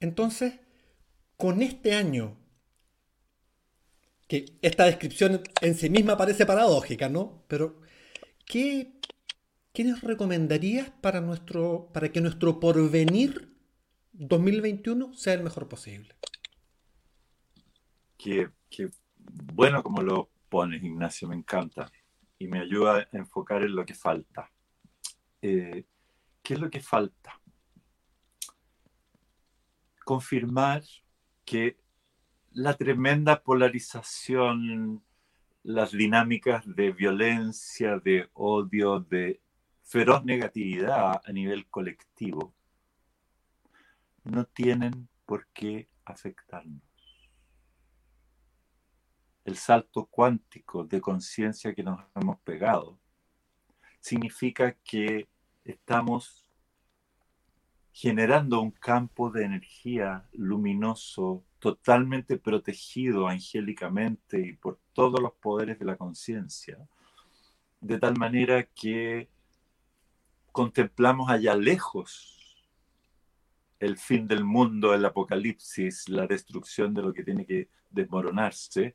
Entonces, con este año, que esta descripción en sí misma parece paradójica, ¿no? Pero, ¿qué, qué nos recomendarías para, nuestro, para que nuestro porvenir 2021 sea el mejor posible? Qué, bueno como lo pones, Ignacio, me encanta. Y me ayuda a enfocar en lo que falta. Eh, ¿Qué es lo que falta? Confirmar que la tremenda polarización, las dinámicas de violencia, de odio, de feroz negatividad a nivel colectivo, no tienen por qué afectarnos. El salto cuántico de conciencia que nos hemos pegado significa que estamos generando un campo de energía luminoso, totalmente protegido angélicamente y por todos los poderes de la conciencia, de tal manera que contemplamos allá lejos el fin del mundo, el apocalipsis, la destrucción de lo que tiene que desmoronarse,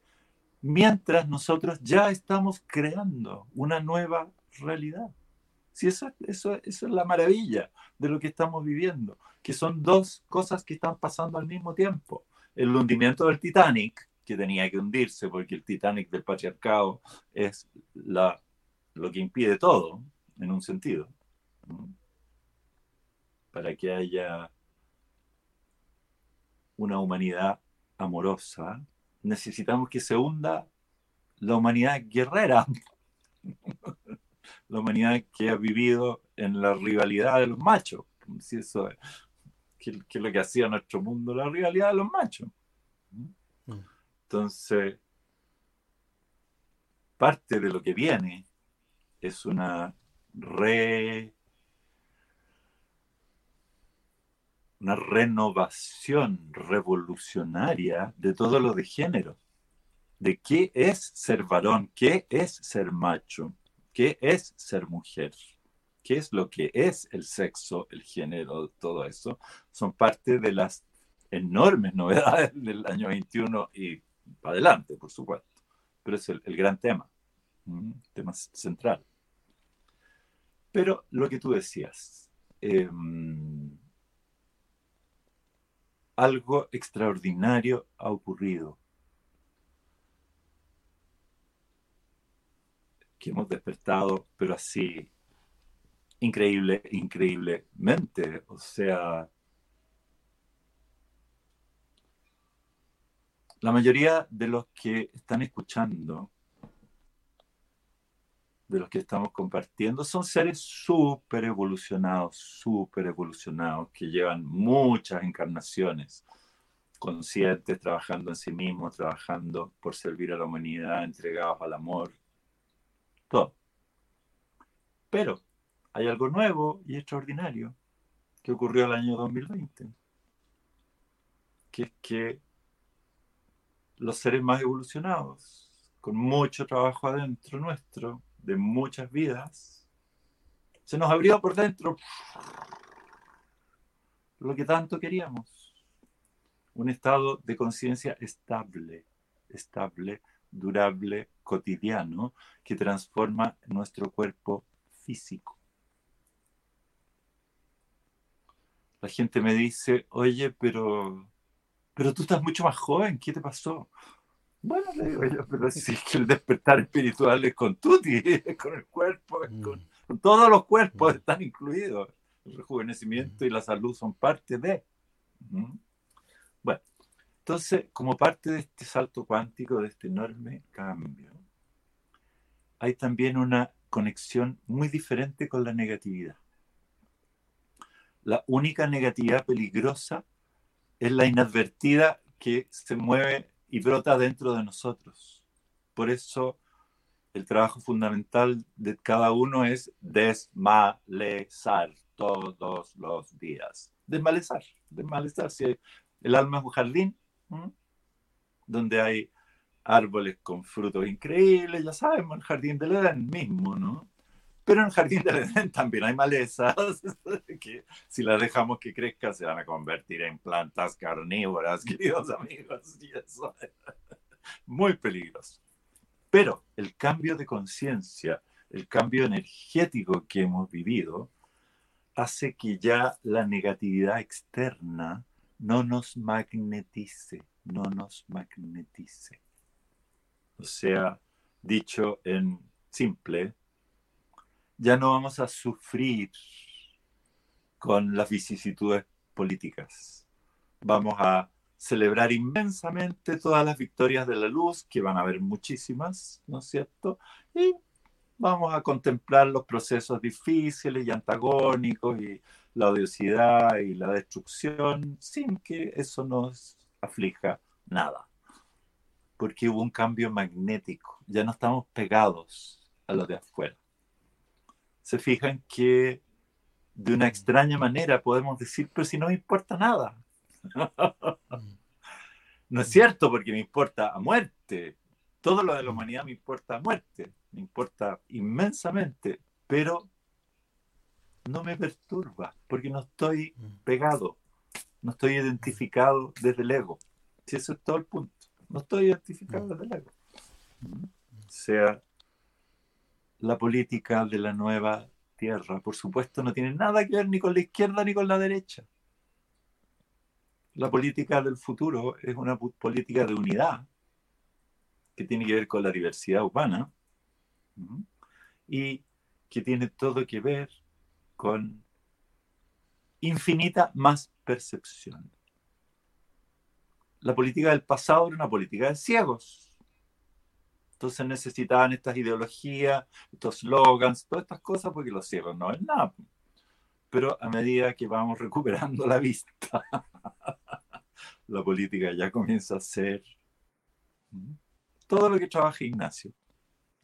mientras nosotros ya estamos creando una nueva realidad. Si eso, eso, es la maravilla de lo que estamos viviendo, que son dos cosas que están pasando al mismo tiempo. El hundimiento del Titanic, que tenía que hundirse porque el Titanic del patriarcado es la, lo que impide todo, en un sentido, para que haya una humanidad amorosa, necesitamos que se hunda la humanidad guerrera, [LAUGHS] la humanidad que ha vivido en la rivalidad de los machos. Si eso es, que, es lo que hacía nuestro mundo, la rivalidad de los machos. Mm. Entonces, parte de lo que viene es una re una renovación revolucionaria de todo lo de género, de qué es ser varón, qué es ser macho, qué es ser mujer, qué es lo que es el sexo, el género, todo eso, son parte de las enormes novedades [LAUGHS] del año 21 y adelante, por supuesto. Pero es el, gran tema, tema central. Pero lo que tú decías, em, algo extraordinario ha ocurrido. Que hemos despertado, pero así, increíble, increíblemente. O sea, la mayoría de los que están escuchando de los que estamos compartiendo son seres súper evolucionados, súper evolucionados, que llevan muchas encarnaciones, conscientes, trabajando en sí mismos, trabajando por servir a la humanidad, entregados al amor, todo. Pero hay algo nuevo y extraordinario que ocurrió el año 2020, que es que los seres más evolucionados, con mucho trabajo adentro nuestro, de muchas vidas, se nos abrió por dentro lo que tanto queríamos. Un estado de conciencia estable, estable, durable, cotidiano, que transforma nuestro cuerpo físico. La gente me dice, oye, pero, pero tú estás mucho más joven, ¿qué te pasó? Bueno, le digo yo, pero si es que el despertar espiritual es con Tuti, es con el cuerpo, es con, Todos los cuerpos están incluidos. El rejuvenecimiento y la salud son parte de. Bueno, entonces, como parte de este salto cuántico, de este enorme cambio, hay también una conexión muy diferente con la negatividad. La única negatividad peligrosa es la inadvertida que se mueve y brota dentro de nosotros. Por eso el trabajo fundamental de cada uno es desmalezar todos los días. Desmalezar, desmalezar. Si el alma es un jardín donde hay árboles con frutos increíbles, ya sabemos, el jardín del Edén mismo, ¿no? Pero en el jardín del Edén [LAUGHS] también hay malezas [LAUGHS] que si las dejamos que crezcan se van a convertir en plantas carnívoras, [LAUGHS] queridos amigos, y eso es muy peligroso. Pero el cambio de conciencia, el cambio energético que hemos vivido, hace que ya la negatividad externa no nos magnetice, no nos magnetice. O sea, dicho en simple, ya no vamos a sufrir con las vicisitudes políticas. Vamos a celebrar inmensamente todas las victorias de la luz, que van a haber muchísimas, ¿no es cierto? Y vamos a contemplar los procesos difíciles y antagónicos y la odiosidad y la destrucción sin que eso nos aflija nada. Porque hubo un cambio magnético, ya no estamos pegados a lo de afuera. Se fijan que de una extraña manera podemos decir, pero si no me importa nada, [LAUGHS] no es cierto, porque me importa a muerte. Todo lo de la humanidad me importa a muerte, me importa inmensamente, pero no me perturba, porque no estoy pegado, no estoy identificado desde el ego. Si eso es todo el punto, no estoy identificado desde el ego. O sea, la política de la nueva tierra, por supuesto, no tiene nada que ver ni con la izquierda ni con la derecha la política del futuro es una política de unidad que tiene que ver con la diversidad humana y que tiene todo que ver con infinita más percepción. La política del pasado era una política de ciegos. Entonces necesitaban estas ideologías, estos slogans, todas estas cosas, porque los ciegos no ven nada. Pero a medida que vamos [LAUGHS] recuperando la vista, [LAUGHS] la política ya comienza a ser todo lo que trabaja Ignacio.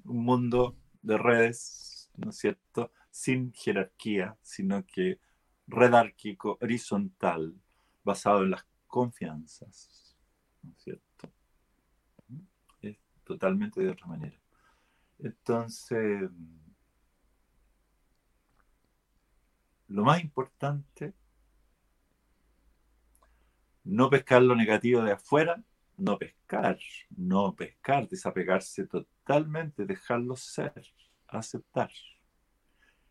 Un mundo de redes, ¿no es cierto? Sin jerarquía, sino que redárquico, horizontal, basado en las confianzas, ¿no es cierto? Totalmente de otra manera. Entonces, lo más importante no pescar lo negativo de afuera, no pescar, no pescar, desapegarse totalmente, dejarlo ser, aceptar.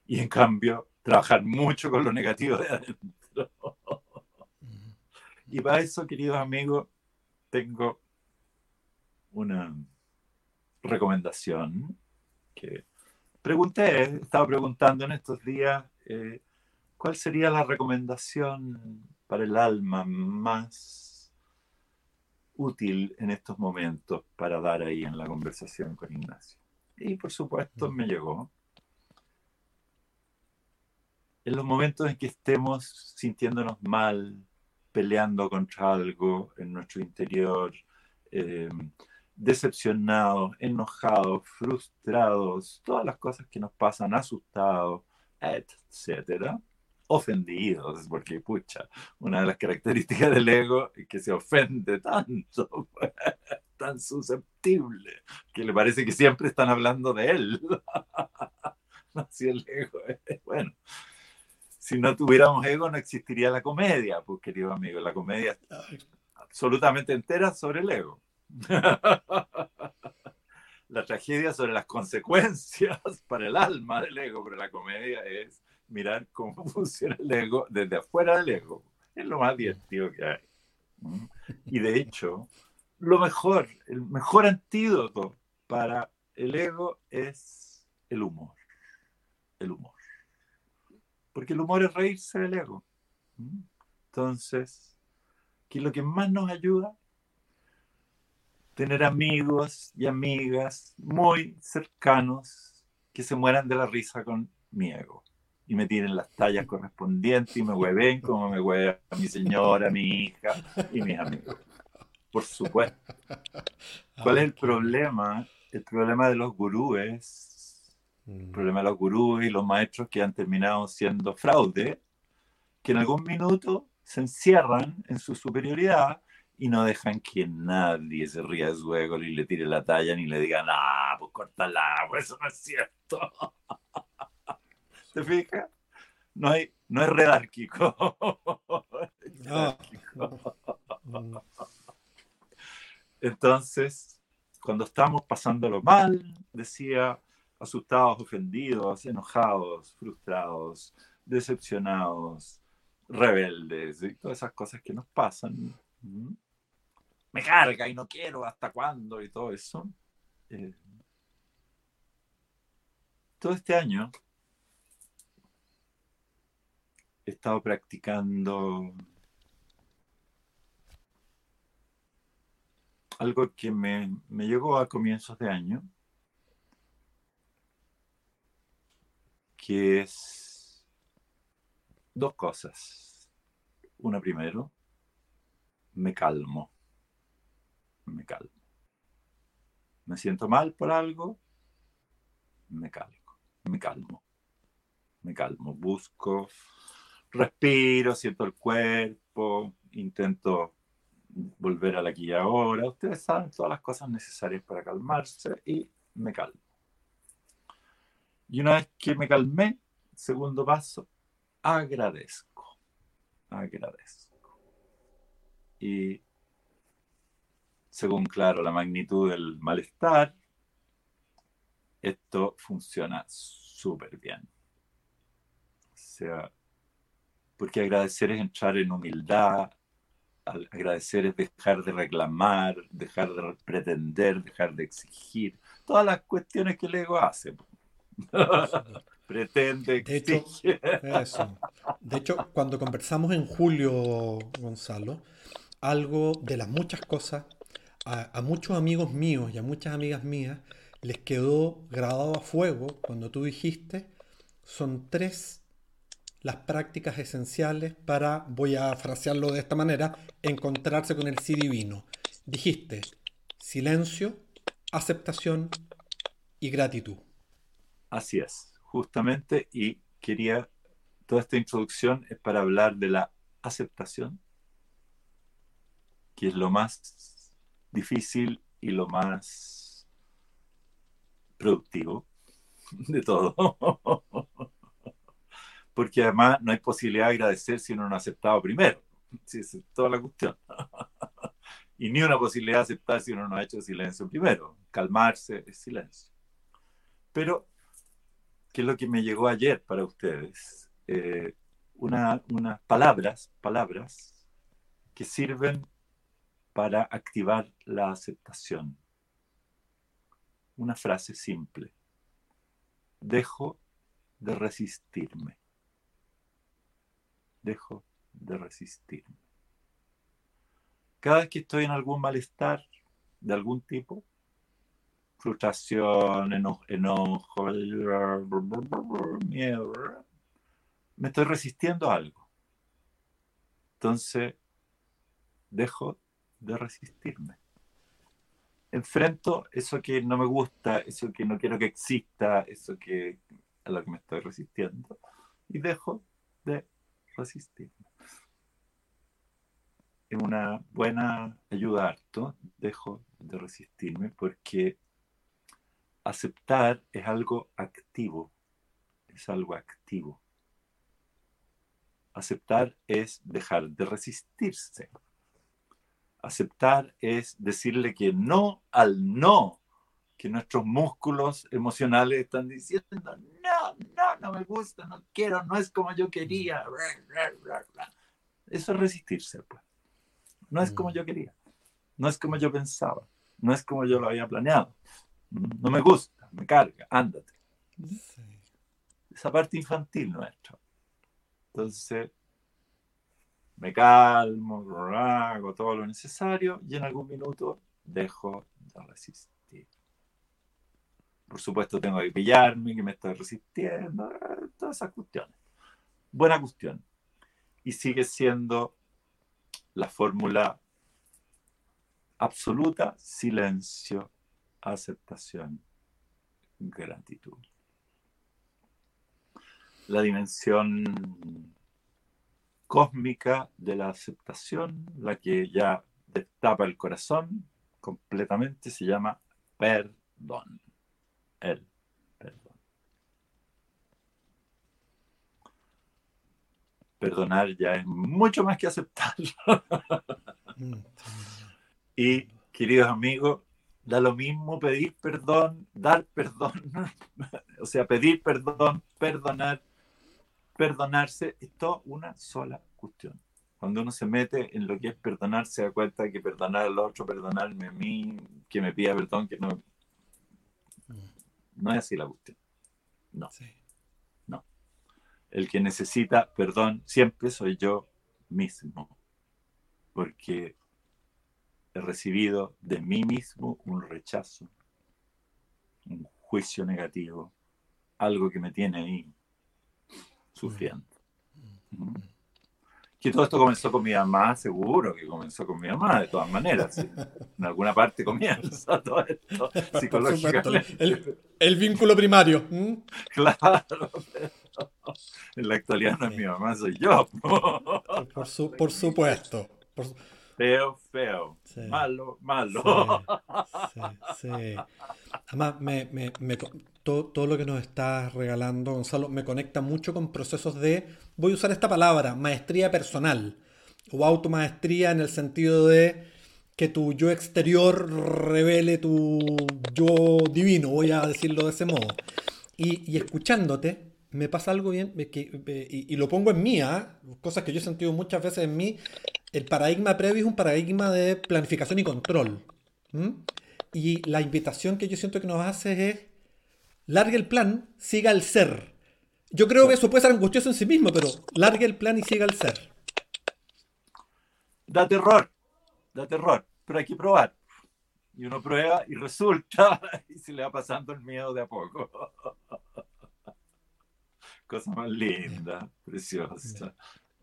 Y en cambio, trabajar mucho con lo negativo de adentro. Y para eso, queridos amigos, tengo una recomendación que pregunté, estaba preguntando en estos días eh, cuál sería la recomendación para el alma más útil en estos momentos para dar ahí en la conversación con Ignacio. Y por supuesto me llegó. En los momentos en que estemos sintiéndonos mal, peleando contra algo en nuestro interior, eh, decepcionados, enojados, frustrados, todas las cosas que nos pasan, asustados, etcétera ofendidos, porque pucha, una de las características del ego es que se ofende tanto, [LAUGHS] tan susceptible, que le parece que siempre están hablando de él. [LAUGHS] Así el ego bueno. Si no tuviéramos ego no existiría la comedia, pues querido amigo, la comedia está absolutamente entera sobre el ego. [LAUGHS] la tragedia sobre las consecuencias [LAUGHS] para el alma del ego, pero la comedia es mirar cómo [LAUGHS] funciona el ego desde afuera del ego. Es lo más divertido que hay. Y de hecho, lo mejor, el mejor antídoto para el ego es el humor. el humor. Porque el humor es reírse del ego. Entonces, ¿qué es lo que más nos ayuda? Tener amigos y amigas muy cercanos que se mueran de la risa con mi ego y me tiren las tallas correspondientes y me hueven como me hueve a mi señora, mi hija y mis amigos. Por supuesto. ¿Cuál es el problema? El problema de los gurúes, el mm. problema de los gurúes y los maestros que han terminado siendo fraude, que en algún minuto se encierran en su superioridad y no dejan que nadie se ría de su ego ni le tire la talla ni le digan, ah, pues cortala, pues eso no es cierto. [LAUGHS] ¿Te fijas? No, hay, no es redárquico. [LAUGHS] Entonces, cuando estamos pasándolo mal, decía, asustados, ofendidos, enojados, frustrados, decepcionados, rebeldes y todas esas cosas que nos pasan. Me carga y no quiero, ¿hasta cuándo? Y todo eso. Eh, todo este año he estado practicando algo que me, llegó a comienzos de año, que es dos cosas. Una primero, me calmo, me calmo. Me siento mal por algo, me calmo, me calmo, me calmo. Busco respiro, siento el cuerpo, intento volver a la aquí y ahora. Ustedes saben todas las cosas necesarias para calmarse y me calmo. Y una vez que me calmé, segundo paso, agradezco. Agradezco. Y según, claro, la magnitud del malestar, esto funciona súper bien. O sea, porque agradecer es entrar en humildad, agradecer es dejar de reclamar, dejar de pretender, dejar de exigir, todas las cuestiones que el ego hace. [LAUGHS] Pretende, de hecho, de hecho, cuando conversamos en julio, Gonzalo, algo de las muchas cosas, a, muchos amigos míos y a muchas amigas mías les quedó grabado a fuego cuando tú dijiste, son tres las prácticas esenciales para, voy a frasearlo de esta manera, encontrarse con el sí divino. Dijiste silencio, aceptación y gratitud. Así es, justamente, y quería, toda esta introducción es para hablar de la aceptación, que es lo más difícil y lo más productivo [LAUGHS] de todo. [LAUGHS] porque además no hay posibilidad de agradecer si uno no ha aceptado primero. [LAUGHS] Sí, es toda la cuestión. y ni una posibilidad de aceptar si uno no ha hecho silencio primero. Calmarse es silencio. Pero, ¿qué es lo que me llegó ayer para ustedes? Eh, unas palabras, palabras que sirven para activar la aceptación. Una frase simple. Dejo de resistirme dejo de resistirme. Cada vez que estoy en algún malestar de algún tipo, frustración, enojo, miedo, me estoy resistiendo a algo. Entonces, dejo de resistirme. Enfrento eso que no me gusta, eso que no quiero que exista, eso que a lo que me estoy resistiendo, y dejo de resistir. Es una buena ayuda harto, dejo de resistirme porque aceptar es algo activo, es algo activo. Aceptar es dejar de resistirse. Aceptar es decirle que no al no que nuestros músculos emocionales están diciendo, no, no, no me gusta, no quiero, no es como yo quería. Eso es resistirse, pues. No es como mm. yo quería, no es como yo pensaba, no es como yo lo había planeado. No me gusta, me carga, ándate. esa parte infantil nuestra. Entonces, me calmo, hago todo lo necesario y en algún minuto dejo de resistir. Por supuesto, tengo que pillarme, que me estoy resistiendo, todas esas cuestiones. Buena cuestión. Y sigue siendo la fórmula absoluta, silencio, aceptación, gratitud. La dimensión cósmica de la aceptación, la que ya destapa el corazón completamente, se llama perdón. El perdón. Perdonar ya es mucho más que aceptarlo. [LAUGHS] Y, queridos amigos, da lo mismo pedir perdón, dar perdón, [LAUGHS] o sea, pedir perdón, perdonar, perdonarse, es todo una sola cuestión. Cuando uno se mete en lo que es perdonar, se da cuenta que perdonar al otro, perdonarme a mí, que me pida perdón, que no. No es así la cuestión. No. No. El que necesita perdón siempre soy yo mismo. Porque he recibido de mí mismo un rechazo, un juicio negativo, algo que me tiene ahí sufriendo. Que todo esto comenzó con mi mamá, seguro que comenzó con mi mamá, de todas maneras. En alguna parte comienza [LAUGHS] todo esto psicológicamente. El, el, vínculo primario. Claro. en la actualidad no es mi mamá, soy yo. Por, por supuesto. Feo, feo. Malo, malo. Sí, sí, Además, me, me, me, todo, todo, lo que nos estás regalando, Gonzalo, me conecta mucho con procesos de, voy a usar esta palabra, maestría personal o automaestría en el sentido de que tu yo exterior revele tu yo divino, voy a decirlo de ese modo. Y, y escuchándote, me pasa algo bien, que, y, lo pongo en mí, ¿ah? cosas que yo he sentido muchas veces en mí, el paradigma previo es un paradigma de planificación y control. Y la invitación que yo siento que nos hace es, largue el plan, siga el ser. Yo creo que eso puede ser angustioso en sí mismo, pero largue el plan y siga el ser. Da terror, da terror, pero hay que probar. Y uno prueba y resulta, [LAUGHS] y se le va pasando el miedo de a poco. [LAUGHS] Cosa más linda, preciosa.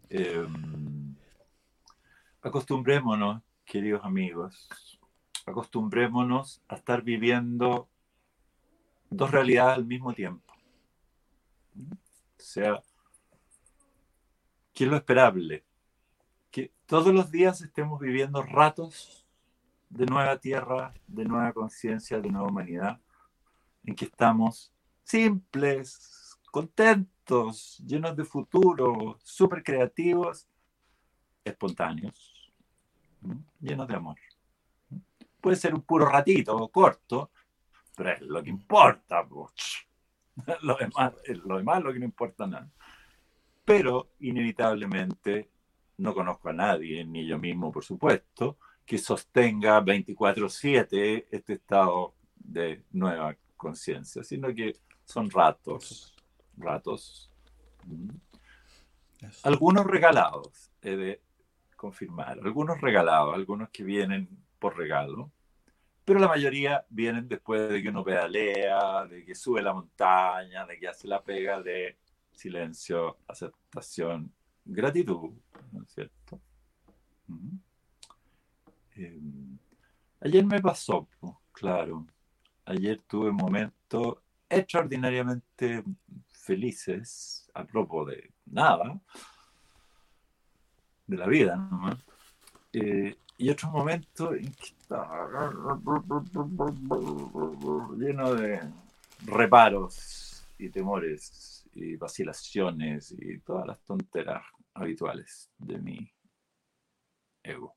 Eh, acostumbrémonos, queridos amigos, acostumbrémonos a estar viviendo dos realidades al mismo tiempo. O sea, ¿qué es lo esperable? Que todos los días estemos viviendo ratos de nueva tierra, de nueva conciencia, de nueva humanidad, en que estamos simples, contentos, llenos de futuro, súper creativos, espontáneos llenos de amor. Puede ser un puro ratito, corto, pero es lo que importa. [LAUGHS] Lo demás, lo demás es lo que no importa nada. Pero inevitablemente no conozco a nadie, ni yo mismo, por supuesto, que sostenga 24/7 este estado de nueva conciencia, sino que son ratos, ratos, algunos regalados, de confirmar. Algunos regalados, algunos que vienen por regalo, pero la mayoría vienen después de que uno pedalea, de que sube la montaña, de que hace la pega de silencio, aceptación, gratitud, ¿no es cierto? Em, ayer me pasó, claro, ayer tuve momentos extraordinariamente felices, a propósito de nada, de la vida, ¿no? Y otros momentos en que está lleno de reparos y temores y vacilaciones y todas las tonteras habituales de mi ego.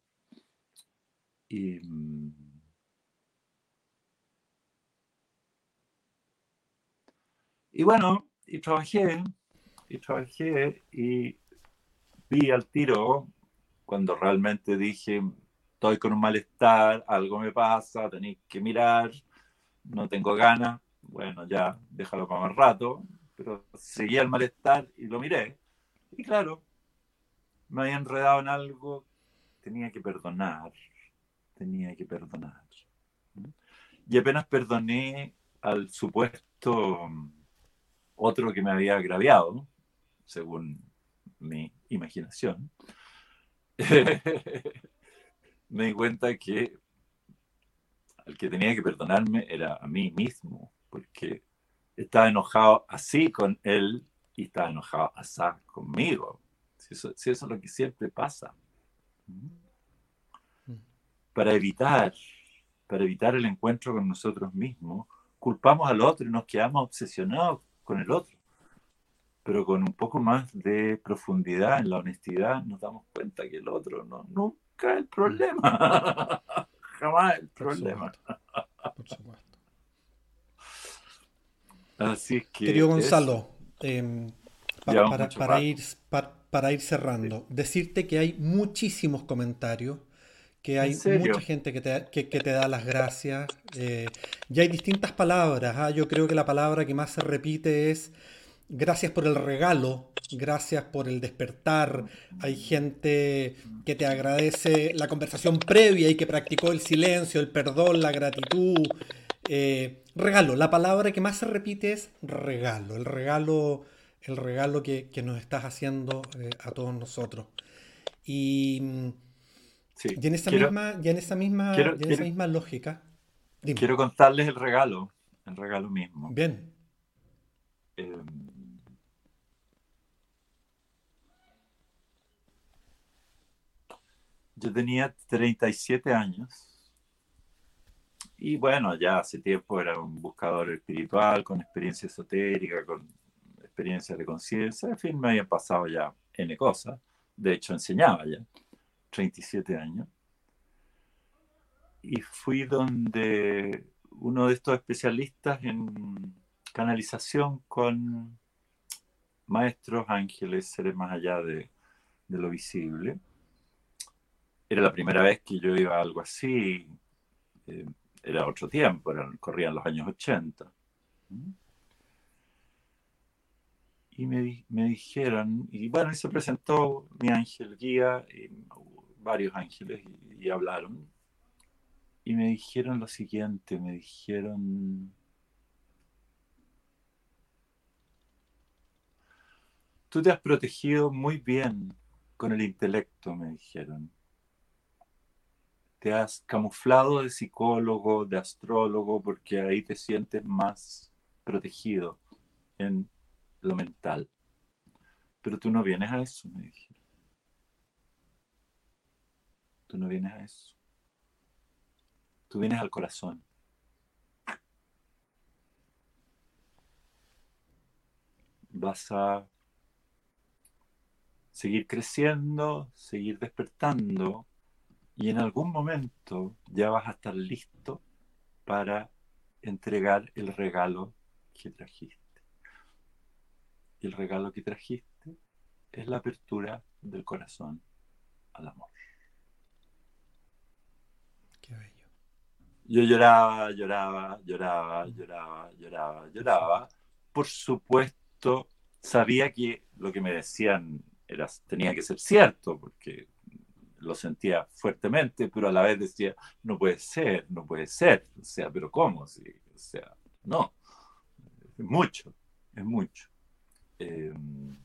Y, y bueno, y trabajé, y trabajé y vi al tiro cuando realmente dije, estoy con un malestar, algo me pasa, tenéis que mirar, no tengo ganas, bueno, ya déjalo para más rato, pero seguía el malestar y lo miré. Y claro, me había enredado en algo, tenía que perdonar, tenía que perdonar. Y apenas perdoné al supuesto otro que me había agraviado, según mi imaginación, [LAUGHS] me di cuenta que al que tenía que perdonarme era a mí mismo, porque estaba enojado así con él y estaba enojado así conmigo. Si eso, si eso es lo que siempre pasa. Para evitar, para evitar el encuentro con nosotros mismos, culpamos al otro y nos quedamos obsesionados con el otro. Pero con un poco más de profundidad en la honestidad nos damos cuenta que el otro no, nunca es el problema. [LAUGHS] Jamás el problema. Por supuesto. Así que. Querido Gonzalo, em, para, ir, para, ir cerrando, decirte que hay muchísimos comentarios que hay mucha gente que te, que, te, da las gracias. Eh, y hay distintas palabras. ¿ah? Yo creo que la palabra que más se repite es gracias por el regalo, gracias por el despertar. Hay gente que te agradece la conversación previa y que practicó el silencio, el perdón, la gratitud. Eh, regalo, la palabra que más se repite es regalo. El regalo, el regalo que, nos estás haciendo eh, a todos nosotros. Y y en esa misma, en esa misma, en esa misma lógica. Quiero contarles el regalo, el regalo mismo. Bien. Em, yo tenía 37 años y bueno, ya hace tiempo era un buscador espiritual, con experiencia esotérica, con experiencia de conciencia, en fin, me habían pasado ya N cosas, de hecho enseñaba ya. 37 años. Y fui donde uno de estos especialistas en canalización con maestros, ángeles, seres más allá de, lo visible. Era la primera vez que yo iba a algo así. Eh, era otro tiempo, eran, corrían los años 80. Y me, me, dijeron, y bueno, y se presentó mi ángel guía, y varios ángeles y, hablaron. Y me dijeron lo siguiente, me dijeron, tú te has protegido muy bien con el intelecto, me dijeron. Te has camuflado de psicólogo, de astrólogo, porque ahí te sientes más protegido en lo mental. Pero tú no vienes a eso, me dijeron. Tú no vienes a eso. Tú vienes al corazón. Vas a seguir creciendo, seguir despertando y en algún momento ya vas a estar listo para entregar el regalo que trajiste. Y el regalo que trajiste es la apertura del corazón al amor. Yo lloraba, lloraba, lloraba, lloraba, lloraba, lloraba. Por supuesto, sabía que lo que me decían era, tenía que ser cierto, porque lo sentía fuertemente, pero a la vez decía, no puede ser, no puede ser. O sea, pero ¿cómo? o sea, no. Es mucho, es mucho. Em,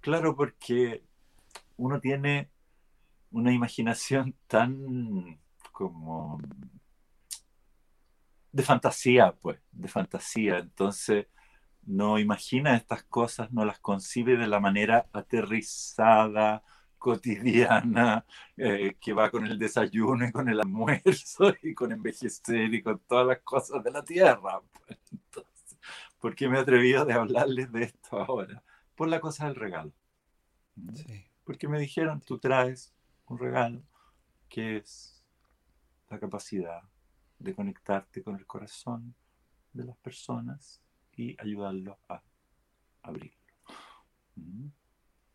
claro, porque uno tiene una imaginación tan como de fantasía, pues, de fantasía. Entonces, no imagina estas cosas, no las concibe de la manera aterrizada, cotidiana, eh, que va con el desayuno y con el almuerzo [LAUGHS] y con envejecer y con todas las cosas de la tierra. Pues. Entonces, ¿Por qué me he atrevido de hablarles de esto ahora? Por la cosa del regalo. Porque me dijeron, tú traes un regalo que es la capacidad de conectarte con el corazón de las personas y ayudarlos a abrirlo. ¿Mm?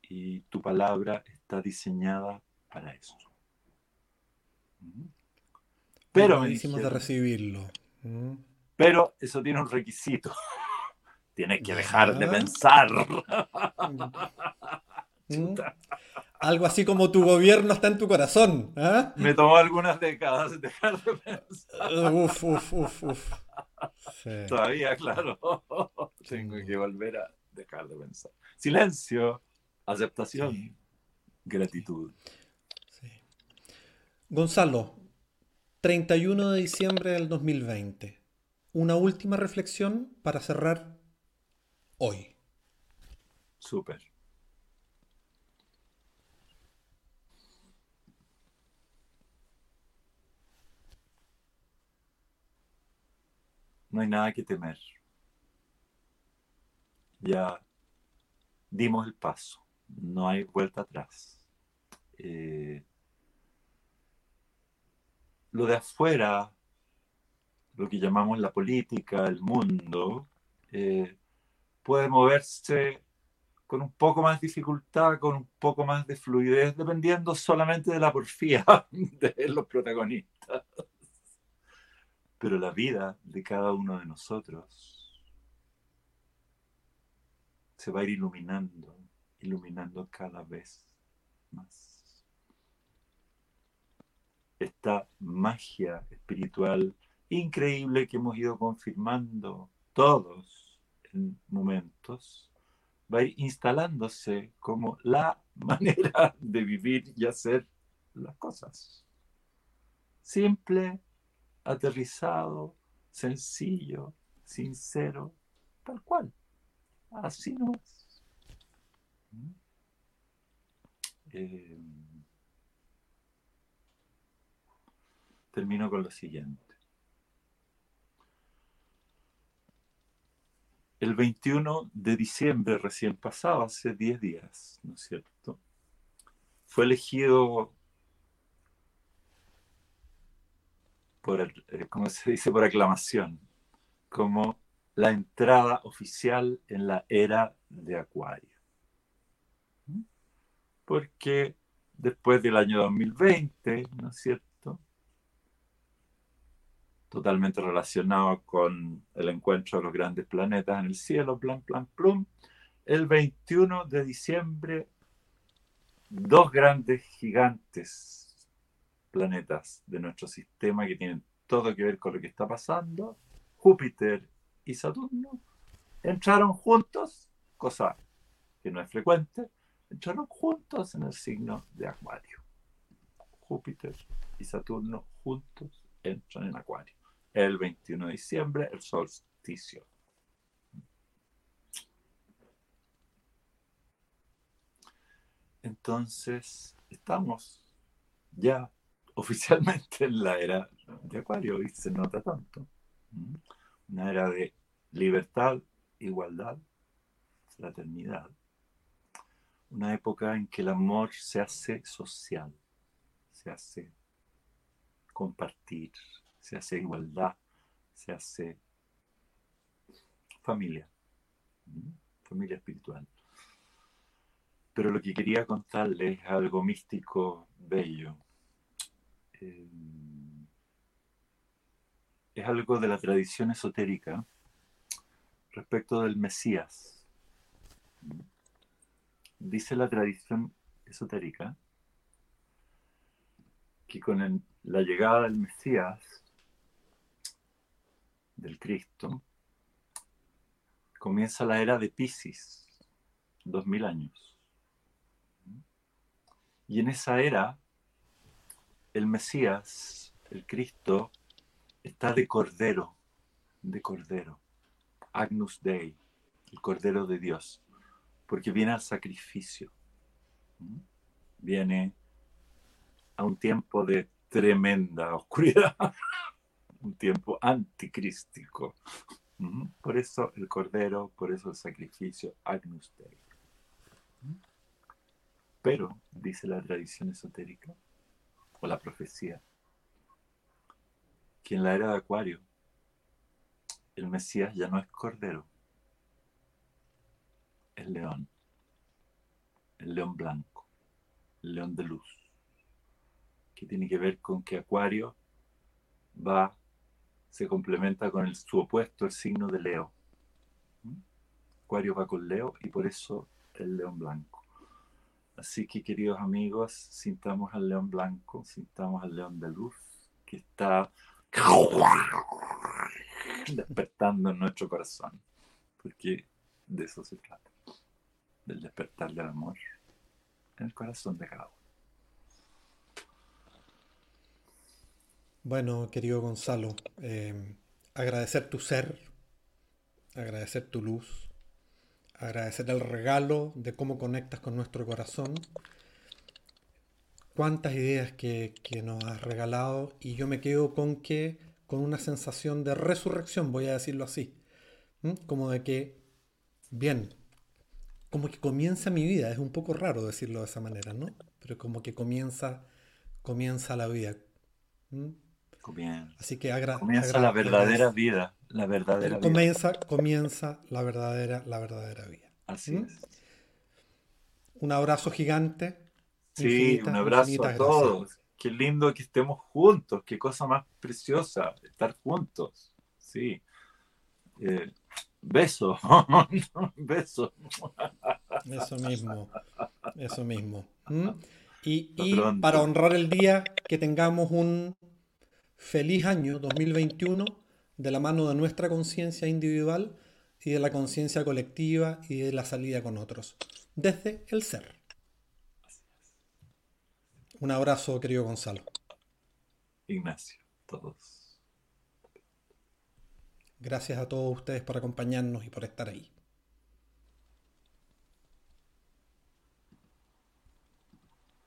Y tu palabra está diseñada para eso. Pero me de recibirlo. Pero eso tiene un requisito. [LAUGHS] tienes que dejar de pensar. Mm. Algo así como tu gobierno está en tu corazón. ¿ah? Me tomó algunas décadas dejar de pensar. Uf, uf, uf, uf. Todavía, claro. [LAUGHS] Tengo que volver a dejar de pensar. Silencio, aceptación, gratitud. Gonzalo, 31 de diciembre del 2020. Una última reflexión para cerrar hoy. Súper. No hay nada que temer. Ya dimos el paso. No hay vuelta atrás. Eh, lo de afuera, lo que llamamos la política, el mundo, eh, puede moverse con un poco más dificultad, con un poco más de fluidez, dependiendo solamente de la porfía [LAUGHS] de los protagonistas. Pero la vida de cada uno de nosotros se va a ir iluminando, iluminando cada vez más. Esta magia espiritual increíble que hemos ido confirmando todos en momentos, va instalándose como la [LAUGHS] manera de vivir y hacer las cosas. Simple, aterrizado, sencillo, sincero, tal cual. Así no. Eh, termino con lo siguiente. El 21 de diciembre recién pasado, hace 10 días, ¿no es cierto? Fue elegido por, eh, ¿cómo se dice? Por aclamación, como la entrada oficial en la era de Acuario. Porque después del año 2020, ¿no es cierto? Totalmente relacionado con el encuentro de los grandes planetas en el cielo, plan, plan, plum. El 21 de diciembre, dos grandes gigantes planetas de nuestro sistema que tienen todo que ver con lo que está pasando, Júpiter y Saturno, entraron juntos, cosa que no es frecuente, entraron juntos en el signo de Acuario. Júpiter y Saturno juntos entran en Acuario. El 21 de diciembre, el solsticio. Entonces, estamos ya oficialmente en la era de Acuario y se nota tanto. Una era de libertad, igualdad, fraternidad. Una época en que el amor se hace social, se hace compartir, se hace igualdad, se hace familia, familia espiritual. Pero lo que quería contarles es algo místico, bello, eh, es algo de la tradición esotérica respecto del Mesías. Dice la tradición esotérica que con la llegada del Mesías, del Cristo, comienza la era de Pisces, dos mil años. Y en esa era el Mesías, el Cristo, está de cordero, de cordero, Agnus Dei, el cordero de Dios, porque viene al sacrificio, viene a un tiempo de tremenda oscuridad, [LAUGHS] un tiempo anticrístico. Por eso el cordero, por eso el sacrificio, Agnus Dei. Pero, dice la tradición esotérica, o la profecía, que en la era de Acuario el Mesías ya no es cordero, es león, el león blanco, el león de luz, que tiene que ver con que Acuario va, se complementa con el, su opuesto, el signo de Leo. Acuario va con Leo y por eso el león blanco. Así que queridos amigos, sintamos al león blanco, sintamos al león de luz que está despertando en nuestro corazón, porque de eso se trata, del despertar del amor en el corazón de cada uno. Bueno, querido Gonzalo, eh, agradecer tu ser, agradecer tu luz, agradecer el regalo de cómo conectas con nuestro corazón, cuántas ideas que, nos has regalado y yo me quedo con que, con una sensación de resurrección, voy a decirlo así, como de que, bien, como que comienza mi vida, es un poco raro decirlo de esa manera, ¿no? Pero como que comienza, comienza la vida. Comienza. Así que comienza la verdadera vida, la verdadera comienza, vida. Comienza la verdadera, la verdadera vida. Así es. Un abrazo gigante. Sí, un abrazo a todos. Qué lindo que estemos juntos, qué cosa más preciosa estar juntos. Sí. Eh, beso, [LAUGHS] beso. Eso mismo, eso mismo. Y, y para honrar el día, que tengamos un feliz año 2021 de la mano de nuestra conciencia individual y de la conciencia colectiva y de la salida con otros, desde el ser. Un abrazo, querido Gonzalo. Ignacio, todos. Gracias a todos ustedes por acompañarnos y por estar ahí.